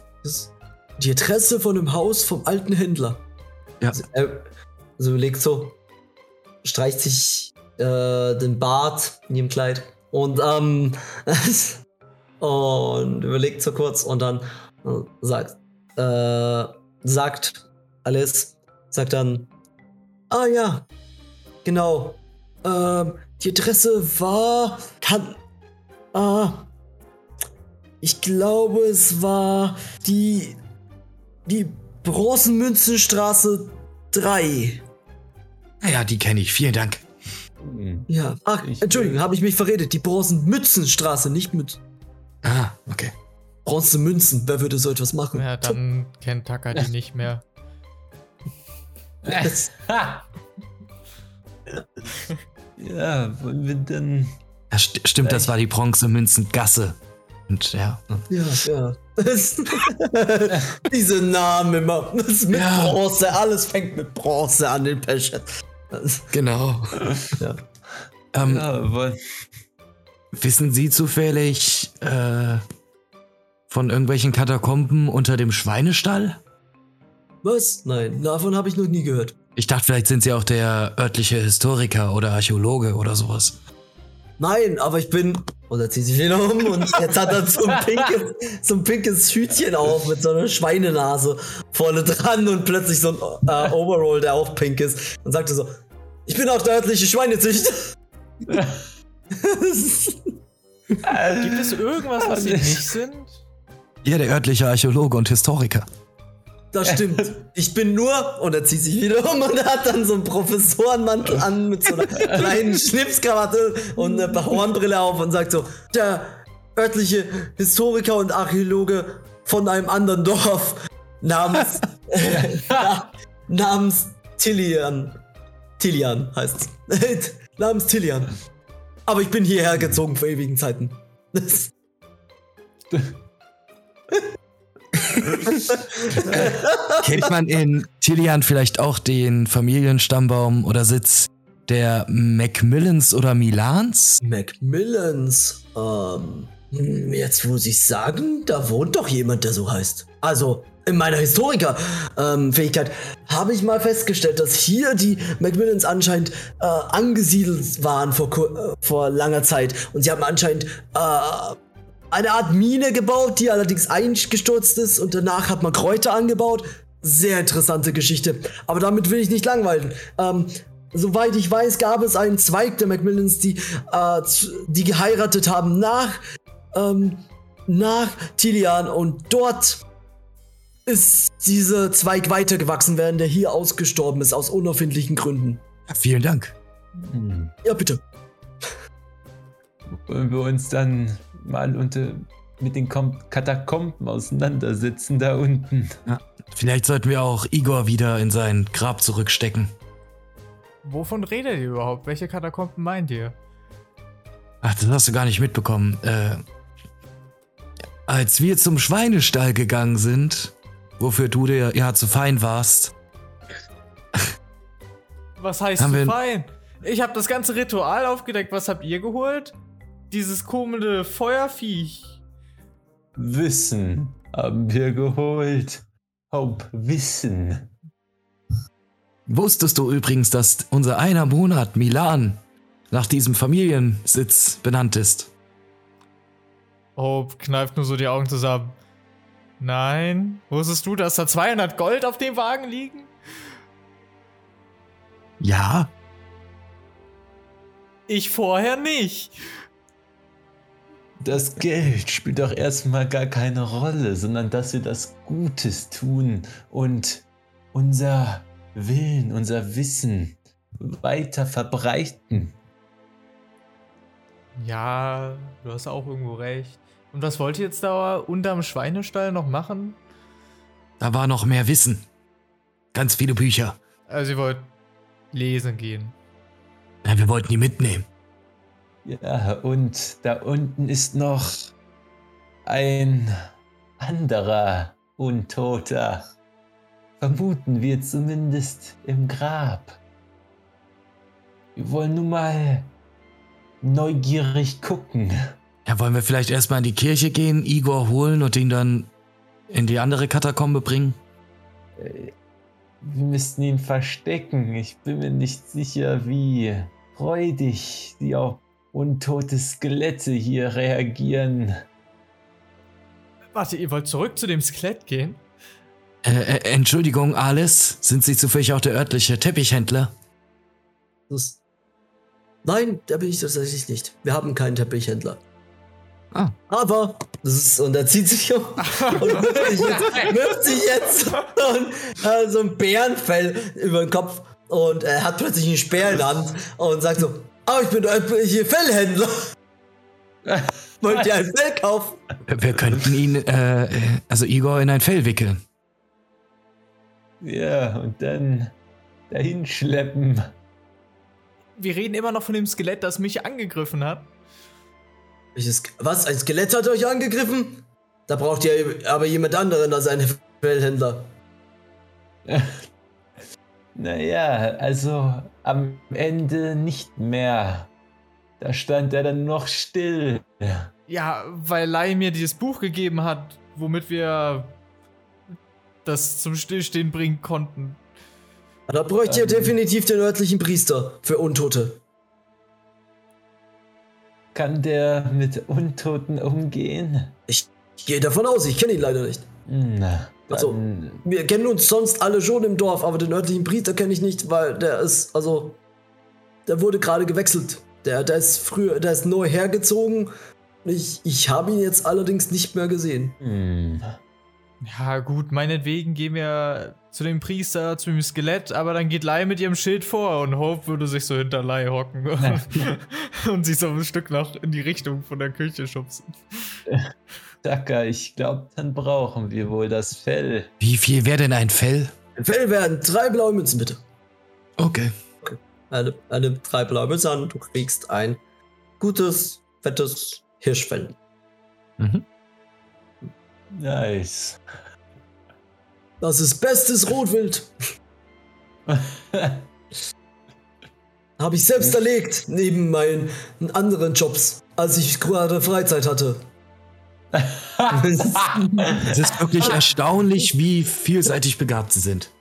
Die Adresse von dem Haus vom alten Händler. Ja. Also, er also überlegt so, streicht sich äh, den Bart in ihrem Kleid und ähm, [laughs] und überlegt so kurz und dann äh, sagt äh, sagt Alice sagt dann ah ja genau ähm, die Adresse war kann ah ich glaube es war die die Bronzenmünzenstraße 3. Ja, die kenne ich. Vielen Dank. Hm. Ja. Ach, Ich- Entschuldigung, habe ich mich verredet. Die Bronzenmützenstraße, nicht mit Ah, okay. Bronzemünzen. Wer würde so etwas machen? Ja, dann kennt Taka die nicht mehr. [laughs] Das- [laughs] ja, wollen wir dann. Ja, st stimmt, das war die Bronzemünzengasse. Und ja. Ja, ja. [laughs] Diese Namen immer. Das mit Ja. Bronze. Alles fängt mit Bronze an den Peschet. Genau. [laughs] Ja. Ähm, Ja, Wissen Sie zufällig äh, von irgendwelchen Katakomben unter dem Schweinestall? Was? Nein, davon habe ich noch nie gehört. Ich dachte, vielleicht sind Sie auch der örtliche Historiker oder Archäologe oder sowas. Nein, aber ich bin. Und er zieht sich wieder um und jetzt hat er so ein [laughs] pinkes, so ein pinkes Hütchen auf mit so einer Schweinenase vorne dran und plötzlich so ein äh, Overall, der auch pink ist. Und sagte so: Ich bin auch der örtliche Schweinezüchter. Gibt es irgendwas, was sie [laughs] nicht sind? Ja, der örtliche Archäologe und Historiker. Das stimmt. Ich bin nur. Und er zieht sich wieder um und hat dann so einen Professorenmantel an mit so einer kleinen Schnipskrawatte und eine Hornbrille auf und sagt so: Der örtliche Historiker und Archäologe von einem anderen Dorf namens. na, [laughs] namens Tillian. Tillian heißt es. [laughs] namens Tillian. Aber ich bin hierher gezogen vor ewigen Zeiten. [laughs] [laughs] Kennt man in Tilian vielleicht auch den Familienstammbaum oder Sitz der Macmillans oder Milans? Macmillans. Ähm, hm, jetzt muss ich sagen, da wohnt doch jemand, der so heißt. Also, in meiner Historiker-Fähigkeit habe ich mal festgestellt, dass hier die Macmillans anscheinend äh, angesiedelt waren vor, äh, vor langer Zeit. Und sie haben anscheinend äh, eine Art Mine gebaut, die allerdings eingestürzt ist. Und danach hat man Kräuter angebaut. Sehr interessante Geschichte. Aber damit will ich nicht langweilen. Ähm, Soweit ich weiß, gab es einen Zweig der Macmillans, die, äh, die geheiratet haben nach, ähm, nach Tilian und dort ist dieser Zweig weitergewachsen, während der hier ausgestorben ist, aus unerfindlichen Gründen. Ja, vielen Dank. Hm. Ja, bitte. Wollen wir uns dann mal unter, mit den Kom Katakomben auseinandersetzen da unten? Vielleicht sollten wir auch Igor wieder in sein Grab zurückstecken. Wovon redet ihr überhaupt? Welche Katakomben meint ihr? Ach, das hast du gar nicht mitbekommen. Äh, als wir zum Schweinestall gegangen sind, wofür du dir ja zu fein warst, Was heißt zu fein? Ich habe das ganze Ritual aufgedeckt. Was habt ihr geholt? Dieses komische Feuerviech. Wissen haben wir geholt. Hauptwissen. wusstest du übrigens, dass unser einer Monat Milan nach diesem Familiensitz benannt ist? Hope kneift nur so die Augen zusammen. Nein. Wusstest du, dass da 200 Gold auf dem Wagen liegen? Ja, Ich vorher nicht. Das Geld spielt doch erstmal gar keine Rolle, sondern dass wir das Gutes tun und unser Willen, unser Wissen weiter verbreiten. Ja, du hast auch irgendwo recht. Und was wollt ihr jetzt da unterm Schweinestall noch machen? da war noch mehr Wissen. Ganz viele Bücher. Also ihr wollt lesen gehen. Ja, wir wollten die mitnehmen. Ja, und da unten ist noch ein anderer Untoter. Vermuten wir zumindest im Grab. Wir wollen nun mal neugierig gucken. Ja, wollen wir vielleicht erstmal in die Kirche gehen, Igor holen und ihn dann in die andere Katakombe bringen? Äh, Wir müssten ihn verstecken. Ich bin mir nicht sicher, wie freudig die auf untote Skelette hier reagieren. Warte, ihr wollt zurück zu dem Skelett gehen? Äh, äh, Entschuldigung, Alice, sind Sie zufällig auch der örtliche Teppichhändler? Das Nein, der bin ich tatsächlich nicht. Wir haben keinen Teppichhändler. Ah. Aber, das ist, und er zieht sich um [laughs] und wirft sich jetzt, wirft sich jetzt und, äh, so ein Bärenfell über den Kopf und er hat plötzlich einen Speer in der Hand und sagt so, ah, ich bin äh, hier Fellhändler. [laughs] Wollt ihr ein Fell kaufen? Wir könnten ihn, äh, äh, also Igor in ein Fell wickeln. Ja, und dann dahin schleppen. Wir reden immer noch von dem Skelett, das mich angegriffen hat. Was, ein Skelett hat euch angegriffen? Da braucht ihr aber jemand anderen als einen Fellhändler. [laughs] Naja, also am Ende nicht mehr. Da stand er dann noch still. Ja, weil Lai mir dieses Buch gegeben hat, womit wir das zum Stillstehen bringen konnten. Da bräucht ihr Ähm. definitiv den örtlichen Priester für Untote. Kann der mit Untoten umgehen? Ich gehe davon aus, ich kenne ihn leider nicht. Na, Also, Wir kennen uns sonst alle schon im Dorf, aber den örtlichen Priester kenne ich nicht, weil der ist, also, der wurde gerade gewechselt. Der, der ist früher, der ist neu hergezogen. Ich, ich habe ihn jetzt allerdings nicht mehr gesehen. hm. Ja, gut, meinetwegen gehen wir zu dem Priester, zu dem Skelett, aber dann geht Lai mit ihrem Schild vor und Hope würde sich so hinter Lai hocken [laughs] und sich so ein Stück nach in die Richtung von der Küche schubsen. [laughs] Dacker, ich glaube, dann brauchen wir wohl das Fell. Wie viel wäre denn ein Fell? Ein Fell werden drei blaue Münzen, bitte. Okay. Eine, eine drei blaue Münzen an, du kriegst ein gutes, fettes Hirschfell. Mhm. Nice. Das ist bestes Rotwild. [laughs] Habe ich selbst erlegt, neben meinen anderen Jobs, als ich gerade Freizeit hatte. Es ist wirklich erstaunlich, wie vielseitig begabt sie sind.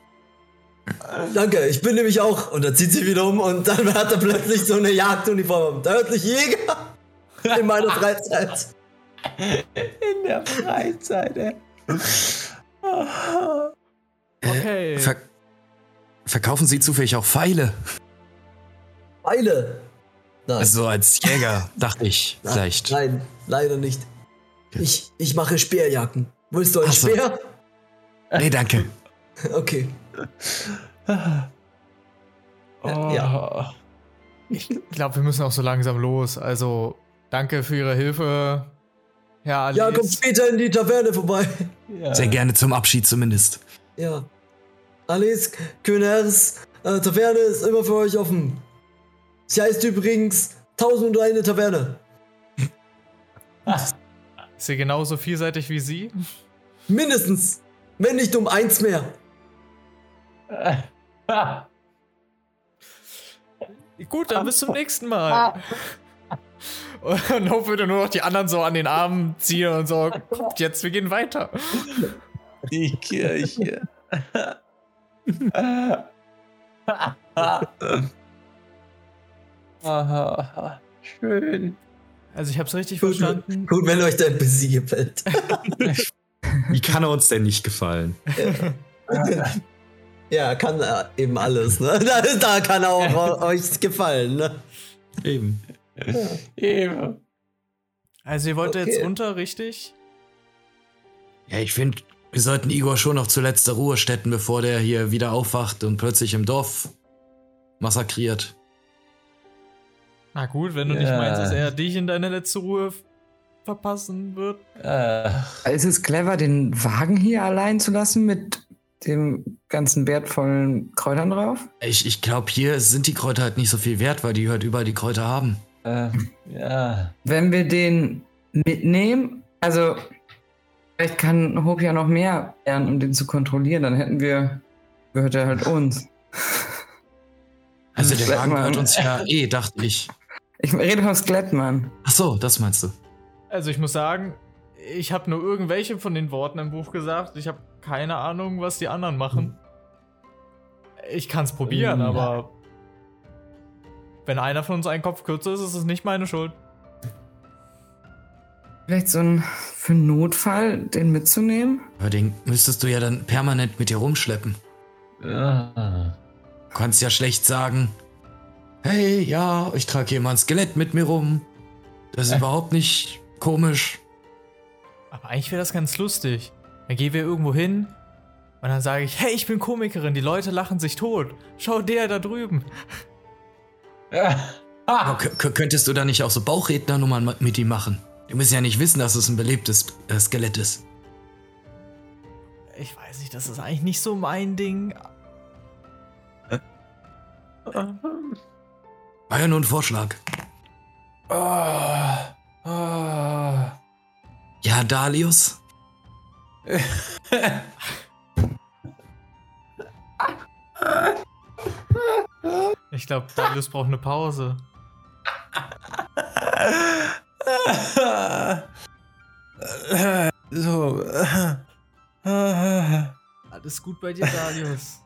Danke, ich bin nämlich auch. Und dann zieht sie wieder um und dann [laughs] hat er plötzlich so eine Jagduniform. Der örtliche Jäger in meiner Freizeit. In der Freizeit, ey. Okay. Ver verkaufen Sie zufällig auch Pfeile? Eile. Nein. Also als Jäger, dachte ich, Nein, vielleicht. Nein, leider nicht. Ich, ich mache Speerjacken. Willst du ein Ach so. Speer? Nee, danke. [laughs] Okay. Oh. Ja. Ich glaube, wir müssen auch so langsam los. Also, danke für Ihre Hilfe, Herr Alice. Ja, kommt später in die Taverne vorbei. Ja. Sehr gerne zum Abschied zumindest. Ja. Alice, Köners, äh, Taverne ist immer für euch offen. Sie heißt übrigens 1001 Taverne. Ist sie genauso vielseitig wie Sie? Mindestens. Wenn nicht um eins mehr. [laughs] Gut, dann bis zum nächsten Mal. [laughs] Und Hope würde nur noch die anderen so an den Armen ziehen und so, kommt jetzt, wir gehen weiter. Die Kirche. [laughs] Aha, schön. Also ich habe es richtig Gut, verstanden. gut, wenn euch der Besi gefällt. [laughs] Wie kann er uns denn nicht gefallen? [laughs] Ja, kann äh, eben alles, ne? [laughs] Da, da kann auch euch gefallen, ne? Eben. Eben. Also ihr wollt Okay. jetzt runter, richtig? Ja, ich finde, wir sollten Igor schon noch zuletzt zur Ruhe stetten, bevor der hier wieder aufwacht und plötzlich im Dorf massakriert. Na gut, wenn du nicht Ja. meinst, dass er dich in deine letzte Ruhe verpassen wird. Ach, Ist es clever, den Wagen hier allein zu lassen mit dem ganzen wertvollen Kräutern drauf? Ich, ich glaube, hier sind die Kräuter halt nicht so viel wert, weil die halt überall die Kräuter haben. äh, ja. Wenn wir den mitnehmen, also vielleicht kann Hope ja noch mehr lernen, um den zu kontrollieren, dann hätten wir, gehört er halt uns. Also der Wagen gehört uns ja eh, dachte ich. Ich rede vom Skelettmann. Ach so, das meinst du. Also ich muss sagen, ich habe nur irgendwelche von den Worten im Buch gesagt. Ich habe keine Ahnung, was die anderen machen. Ich kann es probieren, Mhm. aber wenn einer von uns einen Kopf kürzer ist, ist es nicht meine Schuld. Vielleicht so ein für einen Notfall, den mitzunehmen? Aber den müsstest du ja dann permanent mit dir rumschleppen. Ah. Du kannst ja schlecht sagen, hey, ja, ich trage hier mal ein Skelett mit mir rum. Das ist Äh. überhaupt nicht komisch. Aber eigentlich wäre das ganz lustig. Dann gehen wir irgendwo hin und dann sage ich, hey, ich bin Komikerin, die Leute lachen sich tot. Schau der da drüben. Aber k- k- könntest du da nicht auch so Bauchrednernummern mit ihm machen? Die müssen ja nicht wissen, dass es ein belebtes äh, Skelett ist. Ich weiß nicht, das ist eigentlich nicht so mein Ding. War ja nur ein Vorschlag. Ah. Ah. Ja, Dalius? Ich glaube, Darius braucht eine Pause. So. Alles gut bei dir, Darius.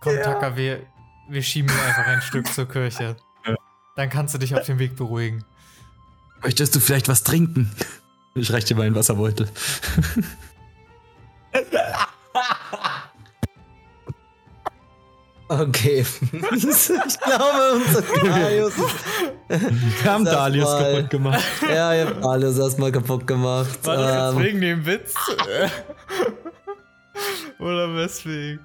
Komm, Taka, wir, wir schieben ihn einfach ein Stück zur Kirche. Dann kannst du dich auf dem Weg beruhigen. Möchtest du vielleicht was trinken? Ich reiche dir mal einen Wasserbeutel. [laughs] Okay. ich glaube, unser Darius [laughs] ist. Wir haben [laughs] Sag Dalius mal. kaputt gemacht. Ja, ihr habt alles erstmal kaputt gemacht. War das jetzt Ähm, wegen dem Witz? Oder weswegen?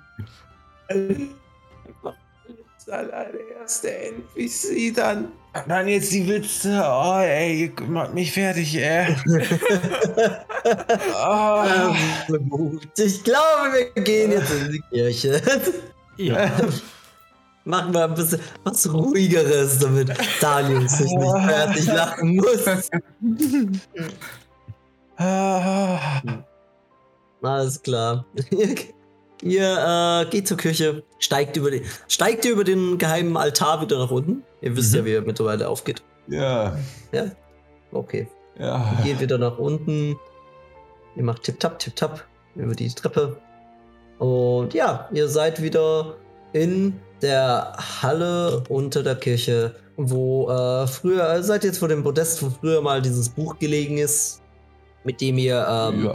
Das allererste NPC dann. Dann jetzt die Witze. Oh, ey, macht mich fertig, ey. [laughs] oh. ich glaube, wir gehen jetzt in die Kirche. Ja. [laughs] Machen wir ein bisschen was ruhigeres, damit Daniel sich nicht fertig lachen muss. Ah. Alles klar. Ihr äh, geht zur Kirche, steigt über, den, steigt ihr über den geheimen Altar wieder nach unten. Ihr wisst Mhm. ja, wie er mittlerweile aufgeht. Ja. Ja? Okay. Ja. Geht wieder nach unten. Ihr macht tipp-tapp, tipp-tapp über die Treppe. Und ja, ihr seid wieder in der Halle unter der Kirche, wo äh, früher, äh, seid jetzt vor dem Podest, wo früher mal dieses Buch gelegen ist, mit dem ihr, ähm, Ja.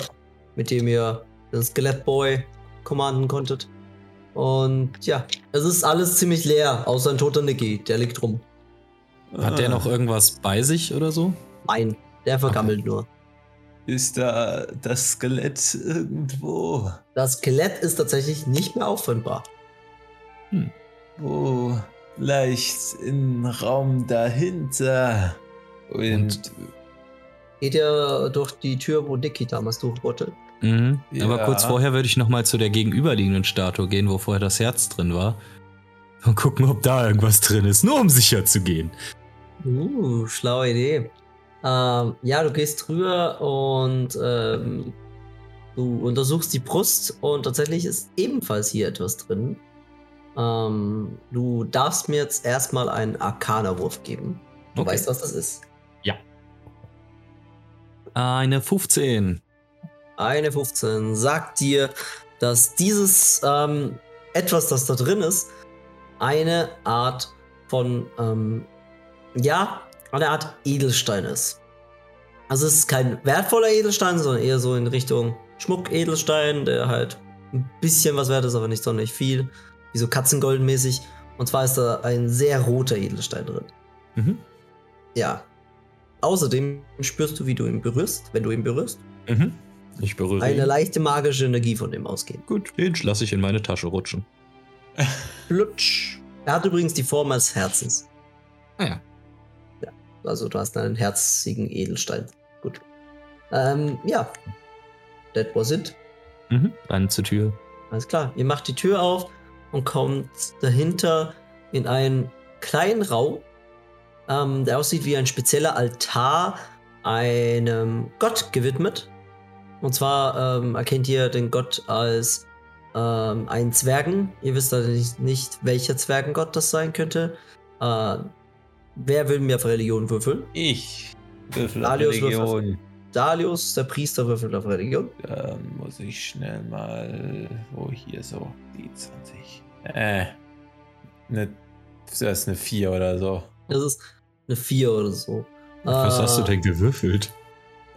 mit dem ihr den Skelettboy commanden konntet. Und ja, es ist alles ziemlich leer, außer ein toter Niki, der liegt rum. Hat der noch irgendwas bei sich oder so? Nein, der vergammelt nur. Ist da das Skelett irgendwo? Das Skelett ist tatsächlich nicht mehr auffindbar. Wo? Vielleicht im Raum dahinter. Und, Und- Geht ja durch die Tür, wo Niki damals durch wollte. Mhm. Ja. Aber kurz vorher würde ich noch mal zu der gegenüberliegenden Statue gehen, wo vorher das Herz drin war. Und gucken, ob da irgendwas drin ist, nur um sicher zu gehen. Uh, schlaue Idee. Ähm, ja, du gehst rüber und ähm, du untersuchst die Brust und tatsächlich ist ebenfalls hier etwas drin. Ähm, du darfst mir jetzt erstmal einen Arcana-Wurf geben. Du Okay. weißt, was das ist. Eine 15. Eine 15 sagt dir, dass dieses ähm, etwas, das da drin ist, eine Art von, ähm, ja, eine Art Edelstein ist. Also es ist kein wertvoller Edelstein, sondern eher so in Richtung Schmuck-Edelstein, der halt ein bisschen was wert ist, aber nicht sonderlich viel. Wie so Katzengoldenmäßig. Und zwar ist da ein sehr roter Edelstein drin. Mhm. Ja. Außerdem spürst du, wie du ihn berührst, wenn du ihn berührst, Mhm. Ich berühre eine ihn. leichte magische Energie von dem ausgehen. Gut, den lasse ich in meine Tasche rutschen. Plutsch. Er hat übrigens die Form eines Herzens. Ah ja. Also du hast einen herzigen Edelstein. Gut. Ähm, ja. That was it. Mhm. Dann zur Tür. Alles klar. Ihr macht die Tür auf und kommt dahinter in einen kleinen Raum, ähm, der aussieht wie ein spezieller Altar einem Gott gewidmet. Und zwar ähm, erkennt ihr den Gott als ähm, einen Zwergen. Ihr wisst also nicht, nicht, welcher Zwergengott das sein könnte. Äh, wer will mir auf Religion würfeln? ich würfel auf Dalius Religion. Dalius, der Priester, würfelt auf Religion. Da muss ich schnell mal. Wo hier so? Die 20. Äh. Ne, das ist eine 4 oder so. Das ist eine 4 oder so. Was Äh, hast du denn gewürfelt?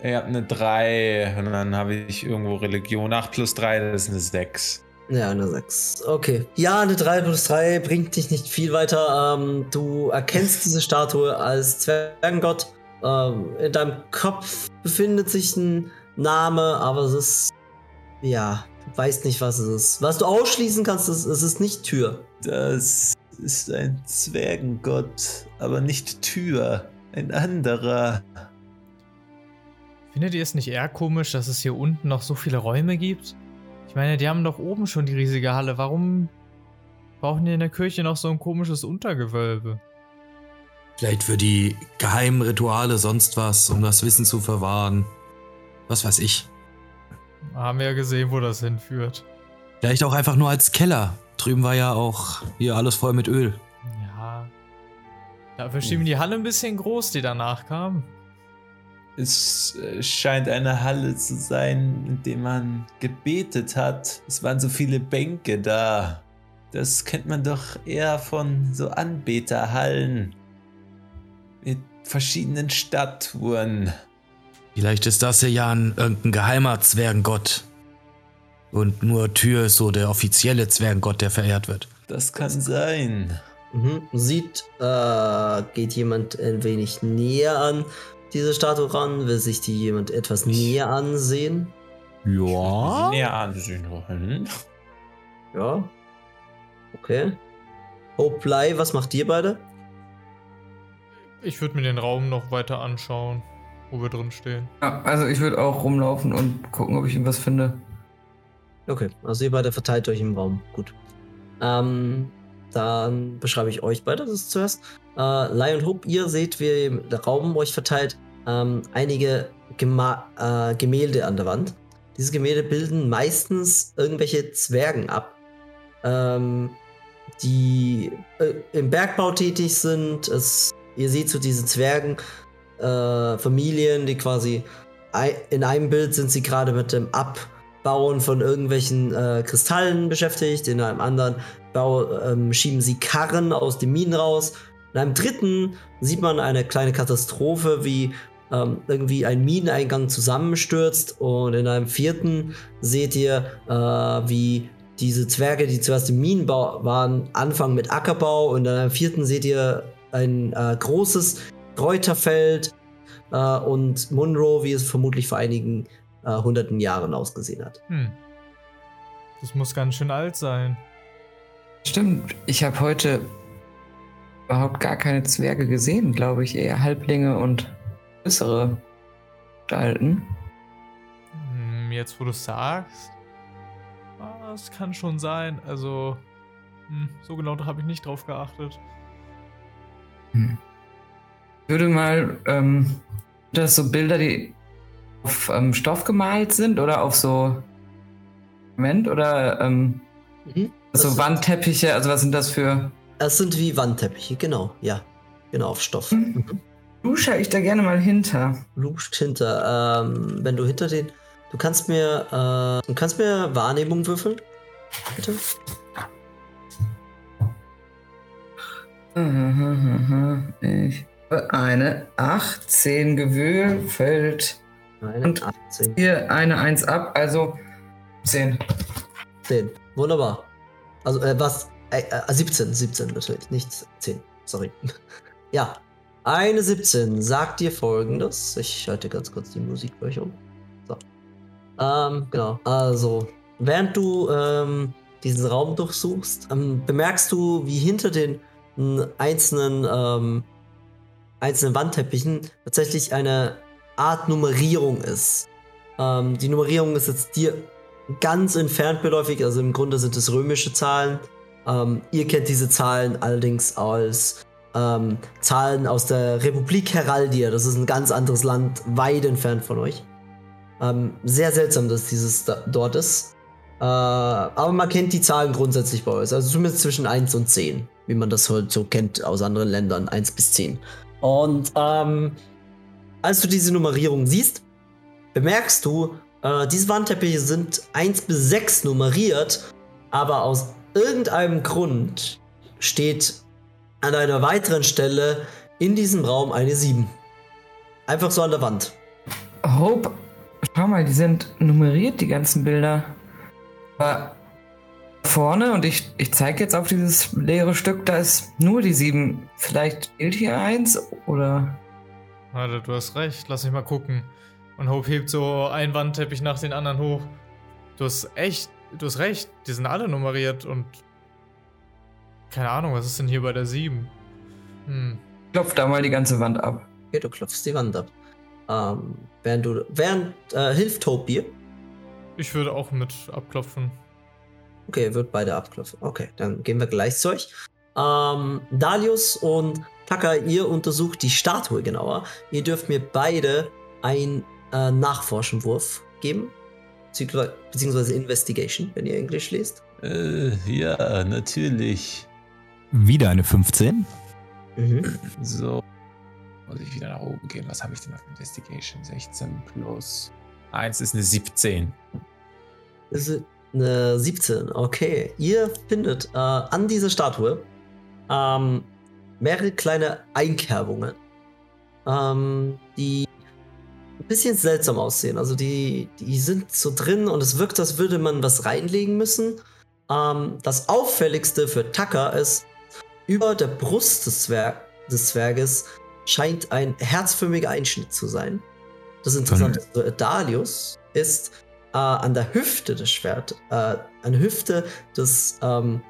Ich habe eine 3 und dann habe ich irgendwo Religion. 8 plus 3, das ist eine 6. Ja, eine 6. Okay. Ja, eine 3 plus 3 bringt dich nicht viel weiter. Ähm, du erkennst diese Statue als Zwergengott. Ähm, in deinem Kopf befindet sich ein Name, aber es ist. Ja, du weißt nicht, was es ist. Was du ausschließen kannst, ist, es ist nicht Tür. Das ist ein Zwergengott, aber nicht Tür. Ein anderer. Findet ihr es nicht eher komisch, dass es hier unten noch so viele Räume gibt? Ich meine, die haben doch oben schon die riesige Halle. Warum brauchen die in der Kirche noch so ein komisches Untergewölbe? Vielleicht für die geheimen Rituale, sonst was, um das Wissen zu verwahren. Was weiß ich. Haben wir ja gesehen, wo das hinführt. Vielleicht auch einfach nur als Keller. Drüben war ja auch hier alles voll mit Öl. Ja. Dafür schien die Halle ein bisschen groß, die danach kam. Es äh, scheint eine Halle zu sein, in der man gebetet hat. Es waren so viele Bänke da. Das kennt man doch eher von so Anbeterhallen. Mit verschiedenen Statuen. Vielleicht ist das hier ja ein irgendein geheimer Zwergengott. Und nur Tür ist so der offizielle Zwergengott, der verehrt wird. Das kann sein. Mhm. Sieht, äh, geht jemand ein wenig näher an diese Statue ran? Will sich die jemand etwas näher ansehen? Ja. Näher ansehen wollen. Ja. Okay. Hoplei, was macht ihr beide? Ich würde mir den Raum noch weiter anschauen, wo wir drin stehen. Ja, also ich würde auch rumlaufen und gucken, ob ich irgendwas finde. Okay, also ihr beide verteilt euch im Raum. Gut. Ähm, dann beschreibe ich euch beide, das zuerst. Äh, Lai und Hope, ihr seht, wie der Raum euch verteilt, ähm, einige Gema äh, Gemälde an der Wand. Diese Gemälde bilden meistens irgendwelche Zwergen ab, ähm, die äh, im Bergbau tätig sind. Es, ihr seht so diese Zwergen, äh, Familien, die quasi in einem Bild sind sie gerade mit dem Abbauen von irgendwelchen äh, Kristallen beschäftigt, in einem anderen Bau, ähm, schieben sie Karren aus den Minen raus. In einem dritten sieht man eine kleine Katastrophe, wie ähm, irgendwie ein Mineneingang zusammenstürzt. Und in einem vierten seht ihr, äh, wie diese Zwerge, die zuerst im Minenbau waren, anfangen mit Ackerbau und dann am vierten seht ihr ein äh, großes Kräuterfeld äh, und Munro, wie es vermutlich vor einigen äh, hunderten Jahren ausgesehen hat. Hm. Das muss ganz schön alt sein. Stimmt, ich habe heute überhaupt gar keine Zwerge gesehen, glaube ich. Eher Halblinge und größere Gestalten. Hm, jetzt, wo du es sagst, das kann schon sein. Also, hm, so genau habe ich nicht drauf geachtet. Hm. Ich würde mal, ähm, das so Bilder, die auf ähm, Stoff gemalt sind oder auf so Moment oder ähm, Mhm. so Das- Wandteppiche, also was sind das für Es sind wie Wandteppiche, genau, ja. Genau, auf Stoff. Mhm. Mhm. Du schaue ich da gerne mal hinter. Lugt hinter. Ähm, wenn du hinter den. Du kannst mir. Äh, du kannst mir Wahrnehmung würfeln. Bitte. Ich eine 18 gewürfelt. Eine, Und- 18. Hier eine 1 ab, also 10. 10. Wunderbar. Also, äh, was? Äh, äh, 17, 17 natürlich, nicht 10. Sorry. [laughs] ja. Eine 17 sagt dir folgendes. Ich schalte ganz kurz die Musik für euch um. So. Ähm, genau. Also, während du ähm, diesen Raum durchsuchst, ähm, bemerkst du, wie hinter den m, einzelnen, ähm, einzelnen Wandteppichen tatsächlich eine Art Nummerierung ist. Ähm, die Nummerierung ist jetzt dir ganz entfernt beläufig, also im Grunde sind es römische Zahlen. Ähm, ihr kennt diese Zahlen allerdings als ähm, Zahlen aus der Republik Heraldia. Das ist ein ganz anderes Land, weit entfernt von euch. Ähm, sehr seltsam, dass dieses da, dort ist. Äh, aber man kennt die Zahlen grundsätzlich bei euch. Also zumindest zwischen 1 und 10, wie man das halt so kennt aus anderen Ländern. 1 bis 10. Und ähm, als du diese Nummerierung siehst, bemerkst du, äh, diese Wandteppiche sind 1 bis 6 nummeriert, aber aus irgendeinem Grund steht an einer weiteren Stelle in diesem Raum eine 7. Einfach so an der Wand. Hope, schau mal, die sind nummeriert, die ganzen Bilder. Aber vorne, und ich, ich zeige jetzt auf dieses leere Stück, da ist nur die 7. Vielleicht fehlt hier eins oder. Warte, du hast recht, lass mich mal gucken. Und Hope hebt so einen Wandteppich nach den anderen hoch. Du hast echt, du hast recht, die sind alle nummeriert und. Keine Ahnung, was ist denn hier bei der 7? Hm. Klopf da mal die ganze Wand ab. Okay, du klopfst die Wand ab. Ähm, während du. Während äh, hilft Hope dir. Ich würde auch mit abklopfen. Okay, wird beide abklopfen. Okay, dann gehen wir gleich zu euch. Ähm, Dalius und Taka, ihr untersucht die Statue genauer. Ihr dürft mir beide einen äh, Nachforschenwurf geben. Beziehungsweise- Beziehungsweise Investigation, wenn ihr Englisch lest. Äh, ja, natürlich. Wieder eine 15. Mhm. So. Muss ich wieder nach oben gehen. Was habe ich denn auf Investigation? 16 plus 1 ist eine 17. Das ist eine 17. Okay. Ihr findet äh, an dieser Statue ähm, mehrere kleine Einkerbungen, ähm, die ein bisschen seltsam aussehen. Also die, die sind so drin und es wirkt, als würde man was reinlegen müssen. Ähm, das auffälligste für Tucker ist, über der Brust des, Zwerg des Zwerges scheint ein herzförmiger Einschnitt zu sein. Das Interessante für Dalius ist, äh, an der Hüfte des Schwert, äh, an der Hüfte des, ähm,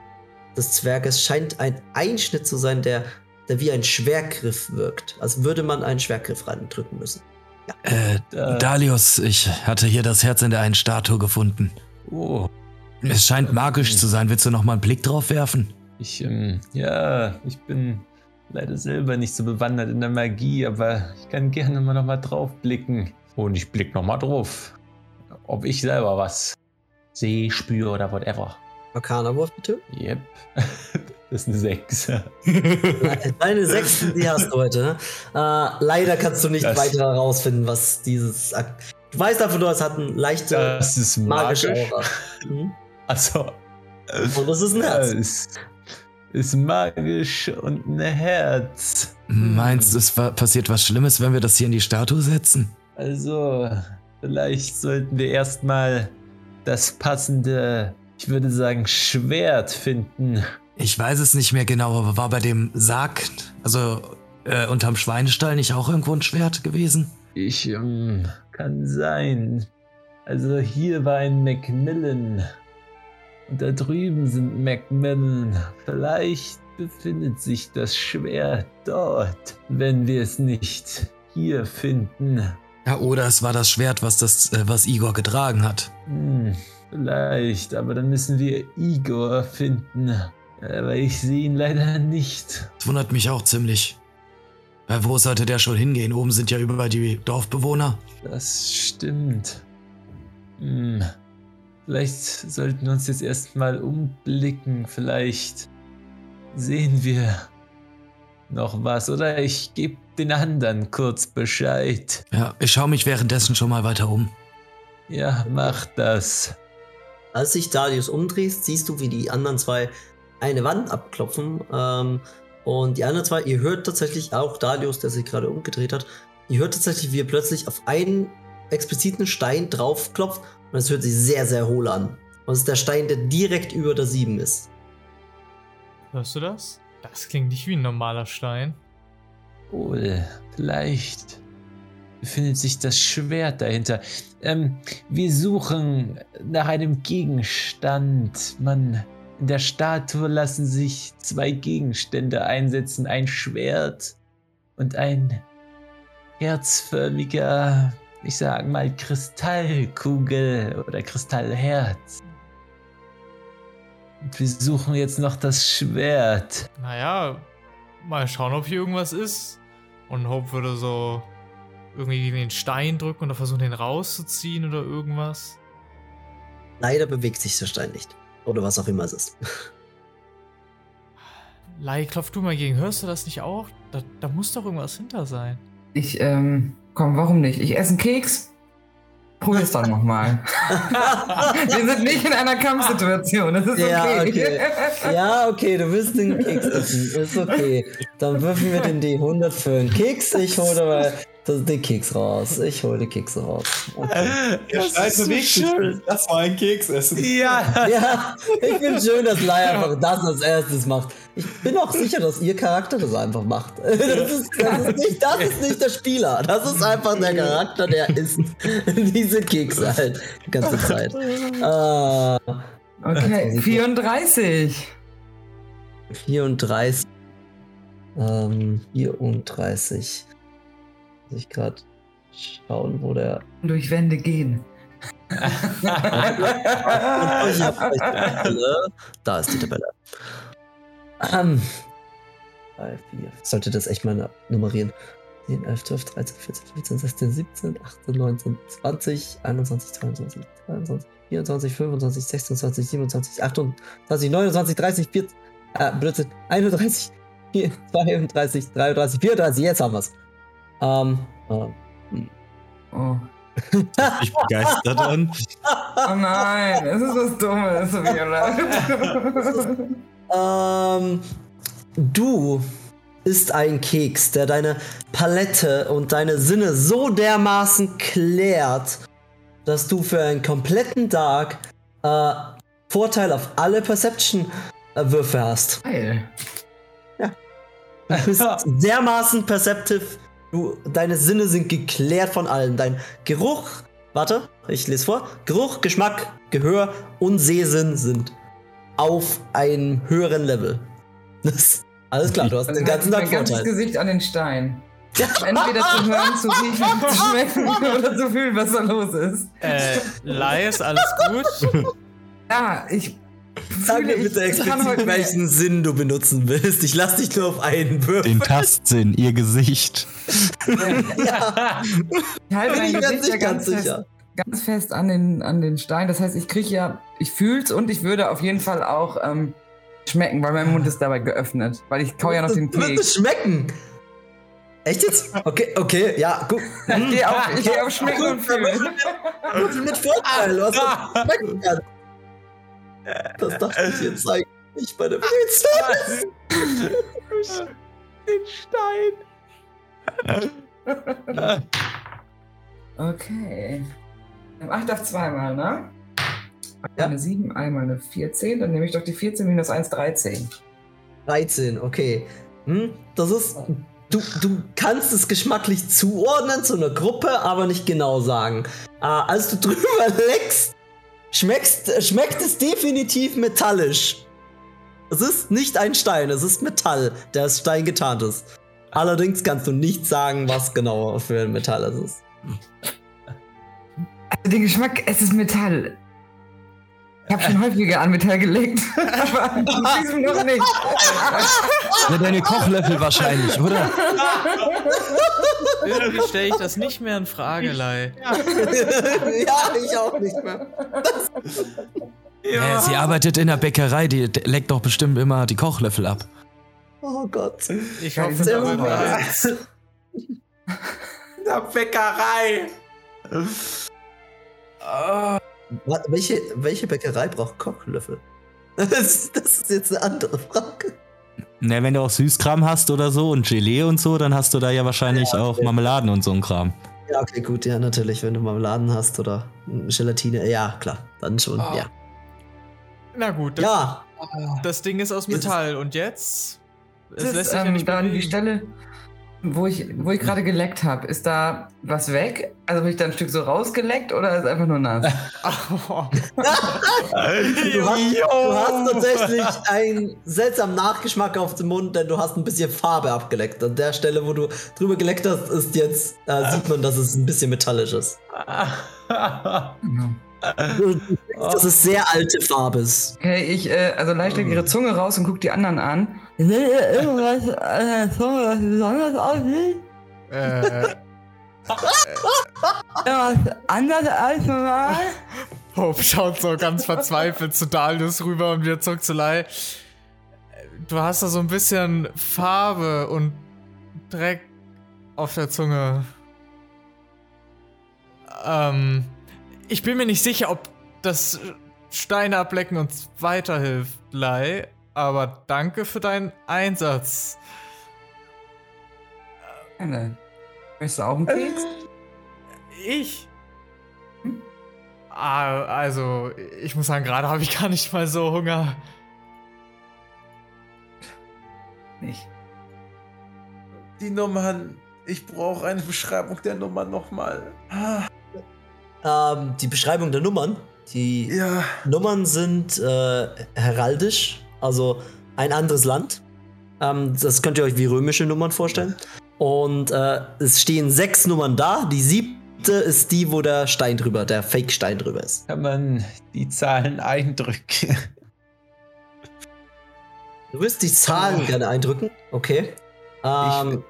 des Zwerges scheint ein Einschnitt zu sein, der, der wie ein Schwergriff wirkt. Als würde man einen Schwergriff reindrücken müssen. Äh, Da- Dalius, ich hatte hier das Herz in der einen Statue gefunden. Oh. Es scheint magisch zu sein. Willst du noch mal einen Blick drauf werfen? Ich, ähm, ja, ich bin leider selber nicht so bewandert in der Magie, aber ich kann gerne mal nochmal drauf blicken. Und ich blick nochmal drauf. Ob ich selber was sehe, spüre oder whatever. Arcana-Wurf bitte. Yep. [laughs] das ist eine 6. Deine sechsten, die hast du heute. Ne? Äh, leider kannst du nicht Das- weiter herausfinden, was dieses. Ak du weißt einfach nur, es hat eine leichte Das ist magische magisch. Aura. Mhm. Also. Und das ist ein Herz. Ist, ist magisch und ein Herz. Meinst du, es passiert was Schlimmes, wenn wir das hier in die Statue setzen? Also, vielleicht sollten wir erstmal das passende ich würde sagen, Schwert finden. Ich weiß es nicht mehr genau, aber war bei dem Sarg, also äh, unterm Schweinestall nicht auch irgendwo ein Schwert gewesen? Ich, ähm, kann sein. Also hier war ein Macmillan. Und da drüben sind Macmillan. Vielleicht befindet sich das Schwert dort, wenn wir es nicht hier finden. Ja, oder es war das Schwert, was das, äh, was Igor getragen hat. Hm, vielleicht, aber dann müssen wir Igor finden. Aber ich sehe ihn leider nicht. Das wundert mich auch ziemlich. Äh, wo sollte der schon hingehen? Oben sind ja überall die Dorfbewohner. Das stimmt. Hm. Vielleicht sollten wir uns jetzt erstmal umblicken. Vielleicht sehen wir noch was. Oder ich gebe den anderen kurz Bescheid. Ja, ich schaue mich währenddessen schon mal weiter um. Ja, mach das. Als sich Darius umdrehst, siehst du, wie die anderen zwei eine Wand abklopfen. Ähm, und die anderen zwei, ihr hört tatsächlich auch Darius, der sich gerade umgedreht hat, ihr hört tatsächlich, wie er plötzlich auf einen expliziten Stein draufklopft und es hört sich sehr, sehr hohl an. Und es ist der Stein, der direkt über der 7 ist. Hörst du das? Das klingt nicht wie ein normaler Stein. Wohl, vielleicht befindet sich das Schwert dahinter. Ähm, wir suchen nach einem Gegenstand. Man, in der Statue lassen sich zwei Gegenstände einsetzen: ein Schwert und ein herzförmiger, ich sag mal, Kristallkugel oder Kristallherz. Wir suchen jetzt noch das Schwert. Naja, mal schauen, ob hier irgendwas ist. Und Hope würde so irgendwie gegen den Stein drücken oder versuchen, den rauszuziehen oder irgendwas. Leider bewegt sich der Stein nicht. Oder was auch immer es ist. [laughs] Lai, klopf du mal gegen. Hörst du das nicht auch? Da, da muss doch irgendwas hinter sein. Ich, ähm, komm, warum nicht? Ich esse einen Keks. Probier's dann nochmal. [laughs] Wir sind nicht in einer Kampfsituation. Das ist okay. Ja, okay. Ja, okay, du willst den Keks essen. Ist okay. Dann würfen wir den D100 für einen Keks. Ich hole aber das, den Keks raus. Ich hole den Keks raus. Okay. Der Stein bewegt sich. Das war ein Keks essen. Ja, Ja, ich finde schön, dass Lai einfach das als erstes macht. Ich bin auch sicher, dass ihr Charakter das einfach macht. [laughs] Das ist, das ist, nicht, das ist nicht der Spieler. Das ist einfach der Charakter, der isst [laughs] diese Kekse halt die ganze Zeit. Ah, Okay, 34. 34. Ähm, 34. Ich gerade schauen, wo der. Durch Wände gehen. [laughs] Da ist die Tabelle. Ähm. 3, 4. Sollte das echt mal nummerieren. 10, 11, 12, 13, 14, 15, 16, 17, 18, 19, 20, 21, 22, 23, 24, 25, 26, 27, 28, 29, 30, 40, äh, Blödsinn, 31, 4, 32, 33, 34, jetzt haben wir's. Ähm, ähm, Oh. Ich begeistert an. [laughs] oh nein, es ist was Dummes, Viola. Ähm, du isst einen Keks, der deine Palette und deine Sinne so dermaßen klärt, dass du für einen kompletten Tag äh, Vorteil auf alle Perception-Würfe hast. Geil. Du bist [laughs] dermaßen perceptive. Du, deine Sinne sind geklärt von allem. Dein Geruch, warte, ich lese vor. Geruch, Geschmack, Gehör und Sehsinn sind auf einem höheren Level. [laughs] Das, alles klar, du hast den ganzen Tag mein ganzes Vorteil. Gesicht an den Stein. [laughs] Entweder zu hören, zu riechen, zu [laughs] schmecken oder zu fühlen, was da los ist. Äh, Lai, ist alles gut? Ja, ich Sag mir bitte explizit, welchen Sinn du benutzen willst. Ich lass dich nur auf einen würfeln. Den Tastsinn, ihr Gesicht. Ja, Ich halte bin ich mir nicht ganz ganz sicher. fest, ganz fest an den, an den Stein. Das heißt, ich kriege ja, ich fühl's und ich würde auf jeden Fall auch ähm, schmecken, weil mein Mund ist dabei geöffnet. Weil ich kau ja noch den Keks. es schmecken. Echt jetzt? Okay, okay, ja, guck. Ich gehe auf, ich geh auf Schmecken und Fühlen. [laughs] Würfel mit Vorteil, was du [laughs] schmecken kannst. Das dachte ich jetzt [laughs] eigentlich nicht bei der Pizza. den Stein. Okay. 8 auf zweimal, ne? Ja. eine 7, einmal eine 14. Dann nehme ich doch die 14 minus 1, 13. 13, okay. Hm, das ist. Du, du kannst es geschmacklich zuordnen zu einer Gruppe, aber nicht genau sagen. Äh, als du [laughs] drüber leckst, schmeckst, schmeckt es definitiv metallisch. Es ist nicht ein Stein, es ist Metall, der aus Stein getarnt ist. Allerdings kannst du nicht sagen, was genau für ein Metall es ist. Also den Geschmack, es ist Metall. Ich habe schon häufiger an Metall gelegt, [laughs] aber in diesem noch nicht. Ja, deine Kochlöffel wahrscheinlich, oder? Irgendwie stelle ich das nicht mehr in Frage, Lei. [laughs] ja, ich auch nicht mehr. Ja. sie arbeitet in der Bäckerei, die leckt doch bestimmt immer die Kochlöffel ab. Oh Gott. Ich hoffe, auch war weiß. Der Bäckerei. Wa- Welche, welche Bäckerei braucht Kochlöffel? [laughs] Das, das ist jetzt eine andere Frage. Na, wenn du auch Süßkram hast oder so und Gelee und so, dann hast du da ja wahrscheinlich Ja, auch. Marmeladen und so ein Kram. Ja, okay, gut, ja, natürlich, wenn du Marmeladen hast oder Gelatine, ja, klar, dann schon, Oh. ja. Na gut, das, Ja, das Ding ist aus Ist es- Metall und jetzt? Das ist ähm, da an die Stelle, wo ich, wo ich gerade geleckt habe. Ist da was weg? Also habe ich da ein Stück so rausgeleckt oder ist einfach nur nass? Oh, [laughs] du hast, du hast tatsächlich einen seltsamen Nachgeschmack auf dem Mund, denn du hast ein bisschen Farbe abgeleckt. An der Stelle, wo du drüber geleckt hast, ist jetzt, äh, sieht man, dass es ein bisschen metallisch ist. Genau. Dass es sehr alte Farbe ist. Okay, ich, äh, also leicht streckt ihre Zunge raus und guckt die anderen an. Seht ihr irgendwas an der Zunge, was besonders aussieht? äh, Irgendwas anders als normal? Hope schaut so ganz verzweifelt zu Dalius rüber und wieder zurück zu Lai. Du hast da so ein bisschen Farbe und Dreck auf der Zunge. Ähm, ich bin mir nicht sicher, ob das Steine ablecken uns weiterhilft, Lai. Aber danke für deinen Einsatz. Gerne. Möchtest du auch einen Keks? Ich? Ah, also, ich muss sagen, gerade habe ich gar nicht mal so Hunger. Nicht. Die Nummern. Ich brauche eine Beschreibung der Nummer nochmal. Ah, Ähm, die Beschreibung der Nummern. Die ja. Nummern sind äh, heraldisch, also ein anderes Land. Ähm, das könnt ihr euch wie römische Nummern vorstellen. Und äh, es stehen sechs Nummern da. Die siebte ist die, wo der Stein drüber, der Fake-Stein drüber ist. Kann man die Zahlen eindrücken? Du willst die Zahlen gerne eindrücken? Okay. Ähm,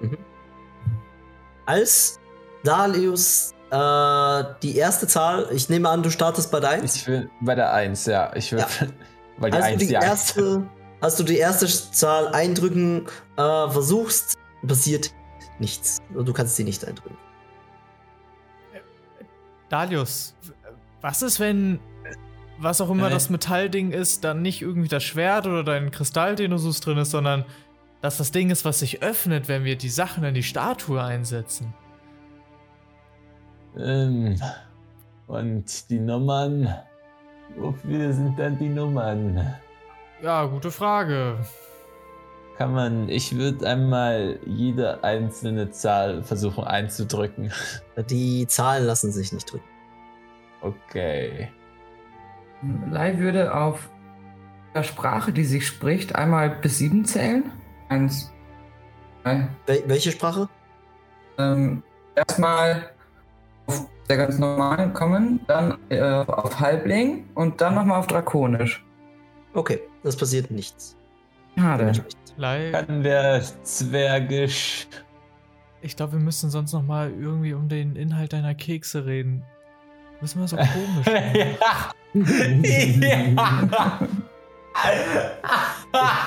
mhm. Als Dalius äh, die erste Zahl, ich nehme an, du startest bei der 1. Ich will bei der 1, ja. Ich will. Ja. [laughs] Weil die Als 1 du die die 1. erste, als du die erste Zahl eindrücken äh, versuchst, passiert nichts. Du kannst sie nicht eindrücken. Dalius, was ist, wenn was auch immer Äh. das Metallding ist, dann nicht irgendwie das Schwert oder dein Kristall, den du suchst, drin ist, sondern dass das Ding ist, was sich öffnet, wenn wir die Sachen in die Statue einsetzen? Ähm, und die Nummern. Wofür sind dann die Nummern? Ja, gute Frage. Kann man. Ich würde einmal jede einzelne Zahl versuchen einzudrücken. Die Zahlen lassen sich nicht drücken. Okay. Lai würde auf der Sprache, die sich spricht, einmal bis sieben zählen. Eins, Wel welche Sprache? ähm, erstmal auf der ganz normalen kommen, dann äh, auf Halbling und dann nochmal auf Drakonisch. Okay, das passiert nichts. Schade. Kann der Zwergisch. ich glaube, wir müssen sonst noch mal irgendwie um den Inhalt deiner Kekse reden. Das ist immer so komisch. [laughs] ja.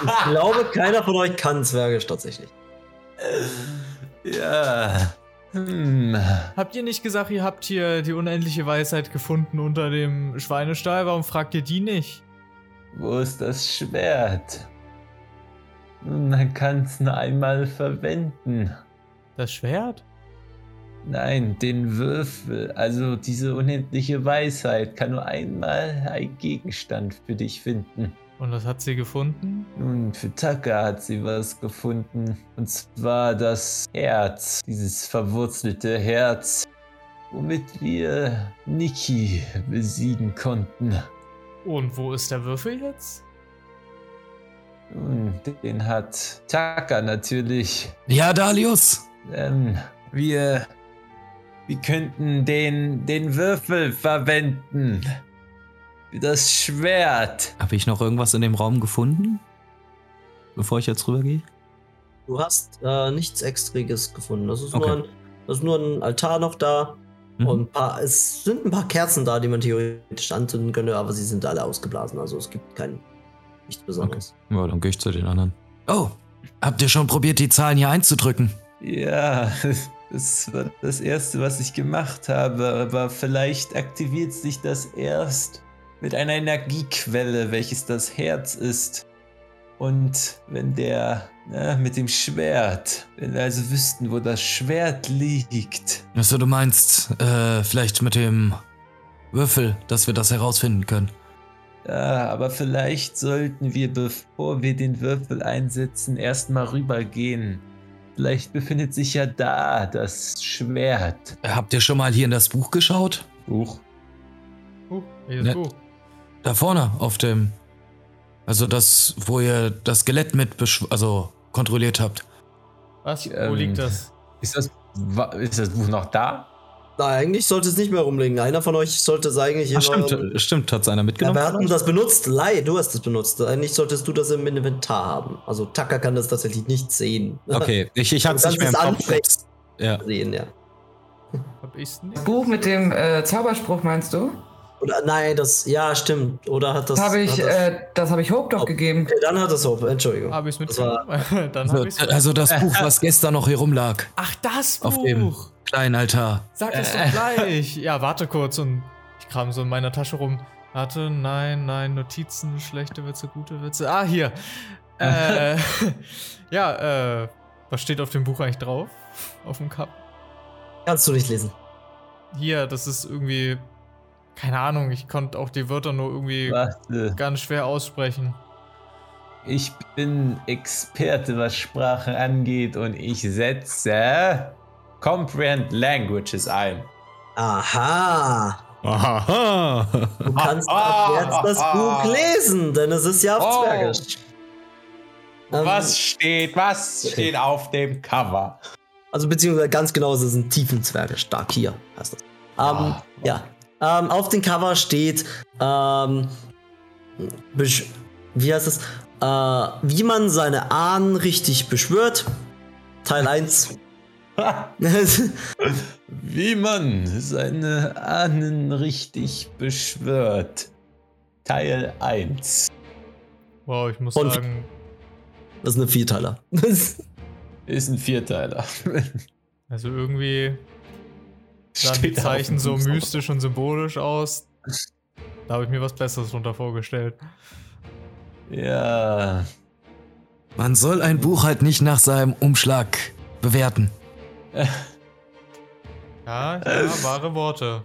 Ich glaube, keiner von euch kann Zwergisch tatsächlich. ja. Hm. Habt ihr nicht gesagt, ihr habt hier die unendliche Weisheit gefunden unter dem Schweinestall? Warum fragt ihr die nicht? Wo ist das Schwert? Man kann es nur einmal verwenden. Das Schwert? Nein, den Würfel, also diese unendliche Weisheit, kann nur einmal ein Gegenstand für dich finden. Und was hat sie gefunden? Nun, für Taka hat sie was gefunden. Und zwar das Herz, dieses verwurzelte Herz, womit wir Niki besiegen konnten. Und wo ist der Würfel jetzt? Nun, den hat Taka natürlich. Ja, Dalius. Ähm, wir, wir könnten den, den Würfel verwenden. Das Schwert. Habe ich noch irgendwas in dem Raum gefunden? Bevor ich jetzt rübergehe? Du hast äh, nichts Extriges gefunden. Das ist, Okay. nur ein, das ist nur ein Altar noch da. Mhm. Und ein paar, es sind ein paar Kerzen da, die man theoretisch anzünden könnte, aber sie sind alle ausgeblasen. Also es gibt kein nichts Besonderes. Ja, dann gehe ich zu den anderen. Oh, habt ihr schon probiert, die Zahlen hier einzudrücken? Ja, [laughs] das war das Erste, was ich gemacht habe, aber vielleicht aktiviert sich das erst mit einer Energiequelle, welches das Herz ist. Und wenn der, na, mit dem Schwert, wenn wir also wüssten, wo das Schwert liegt. Achso, du meinst, äh, vielleicht mit dem Würfel, dass wir das herausfinden können. Ja, aber vielleicht sollten wir, bevor wir den Würfel einsetzen, erstmal rübergehen. Vielleicht befindet sich ja da das Schwert. Habt ihr schon mal hier in das Buch geschaut? Buch. Uh, welches Ne- Buch? Da vorne auf dem. Also das, wo ihr das Skelett mit besch also kontrolliert habt. Was? Wo Ähm, liegt das? Ist das, ist das Buch noch da? Na, eigentlich sollte es nicht mehr rumliegen. Einer von euch sollte es eigentlich Ach, stimmt, stimmt, hat einer Ja, mitgenommen? wir hatten das benutzt. Lai, du hast es benutzt. Eigentlich solltest du das im Inventar haben. Also Taka kann das tatsächlich nicht sehen. [laughs] Okay, ich, ich hab's nicht mehr im es Kopf. Ja. sehen, ja. Hab ich's nicht? Buch mit dem äh, Zauberspruch meinst du? Oder nein, das, ja, stimmt. Oder hat das. Das habe ich, hat das, äh, das habe ich Hope doch Oh. gegeben. okay, dann hat das Hope, Entschuldigung. Hab ich's Das war- mitgenommen? [laughs] Dann Also, hab ich's. also das Buch, was gestern noch hier rumlag. Ach, das Buch! Auf dem kleinen Altar. Sag das doch gleich. [laughs] Ja, warte kurz und ich kram so in meiner Tasche rum. Warte, nein, nein, Notizen, schlechte Witze, gute Witze. Ah, hier. [laughs] Äh, ja, äh, was steht auf dem Buch eigentlich drauf? Auf dem Cup? Kannst du nicht lesen. Hier, das ist irgendwie. Keine Ahnung, ich konnte auch die Wörter nur irgendwie Warte. ganz schwer aussprechen. Ich bin Experte, was Sprachen angeht und ich setze Comprehend Languages ein. Aha. Aha. Du kannst Ah, ab jetzt das ah, Buch lesen, denn es ist ja auf Oh. Zwergisch. Ähm, Was steht, was steht auf dem Cover? Also beziehungsweise ganz genau, es ist ein tiefen Zwergisch. Dark hier heißt das. Ähm, Ah. Ja. Ähm, auf dem Cover steht, ähm, wie heißt es? Äh, wie man seine Ahnen richtig beschwört. Teil 1. [laughs] Wie man seine Ahnen richtig beschwört. Teil 1. Wow, ich muss Und- sagen, Das ist eine Vierteiler. [laughs] Ist ein Vierteiler. also irgendwie sahen die Zeichen so mystisch und symbolisch aus. Da habe ich mir was Besseres drunter vorgestellt. Ja. Man soll ein Buch halt nicht nach seinem Umschlag bewerten. [laughs] Ja, ja, wahre Worte.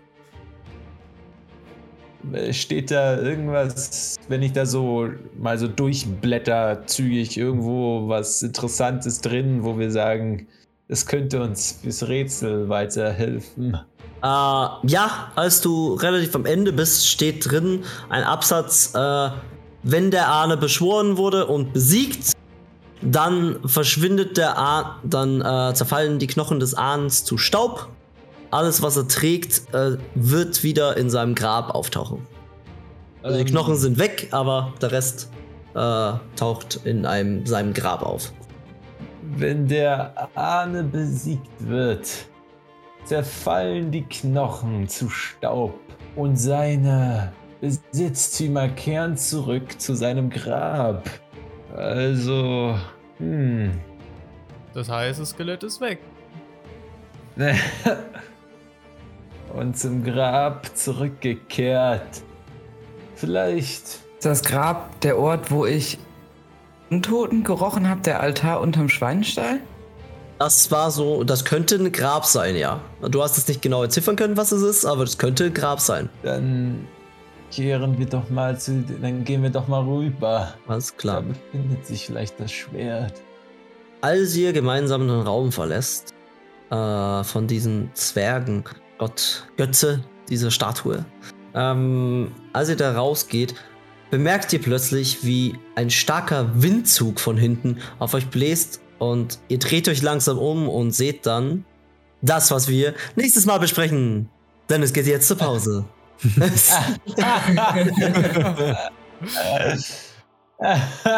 Steht da irgendwas, wenn ich da so mal so durchblätter, zügig irgendwo was Interessantes drin, wo wir sagen, es könnte uns fürs Rätsel weiterhelfen? Äh, ja, als du relativ am Ende bist, steht drin ein Absatz, äh, wenn der Ahne beschworen wurde und besiegt, dann verschwindet der Ahn, dann äh, zerfallen die Knochen des Ahnens zu Staub. Alles, was er trägt, äh, wird wieder in seinem Grab auftauchen. Also die Ähm, Knochen sind weg, aber der Rest äh, taucht in einem, seinem Grab auf. Wenn der Ahne besiegt wird, zerfallen die Knochen zu Staub und seine Besitztümer kehren zurück zu seinem Grab. Also, hm. Das heißt, das Skelett ist weg. [laughs] und zum Grab zurückgekehrt. Vielleicht. Ist das Grab der Ort, wo ich einen Toten gerochen habe, der Altar unterm Schweinestall? Das war so, das könnte ein Grab sein, ja. Du hast es nicht genau entziffern können, was es ist, aber das könnte ein Grab sein. Dann kehren wir doch mal zu. Dann gehen wir doch mal rüber. Alles Da klar. befindet sich vielleicht das Schwert. Als ihr gemeinsam den Raum verlässt, äh, von diesen Zwergen, Gott, Götze, diese Statue, ähm, als ihr da rausgeht, bemerkt ihr plötzlich, wie ein starker Windzug von hinten auf euch bläst und ihr dreht euch langsam um und seht dann das, was wir nächstes Mal besprechen. Denn es geht jetzt zur Pause.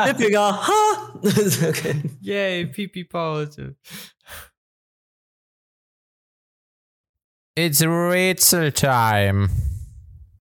Lippinger, ha! [laughs] okay. Yay, Pipi-Pause. It's Rätsel time.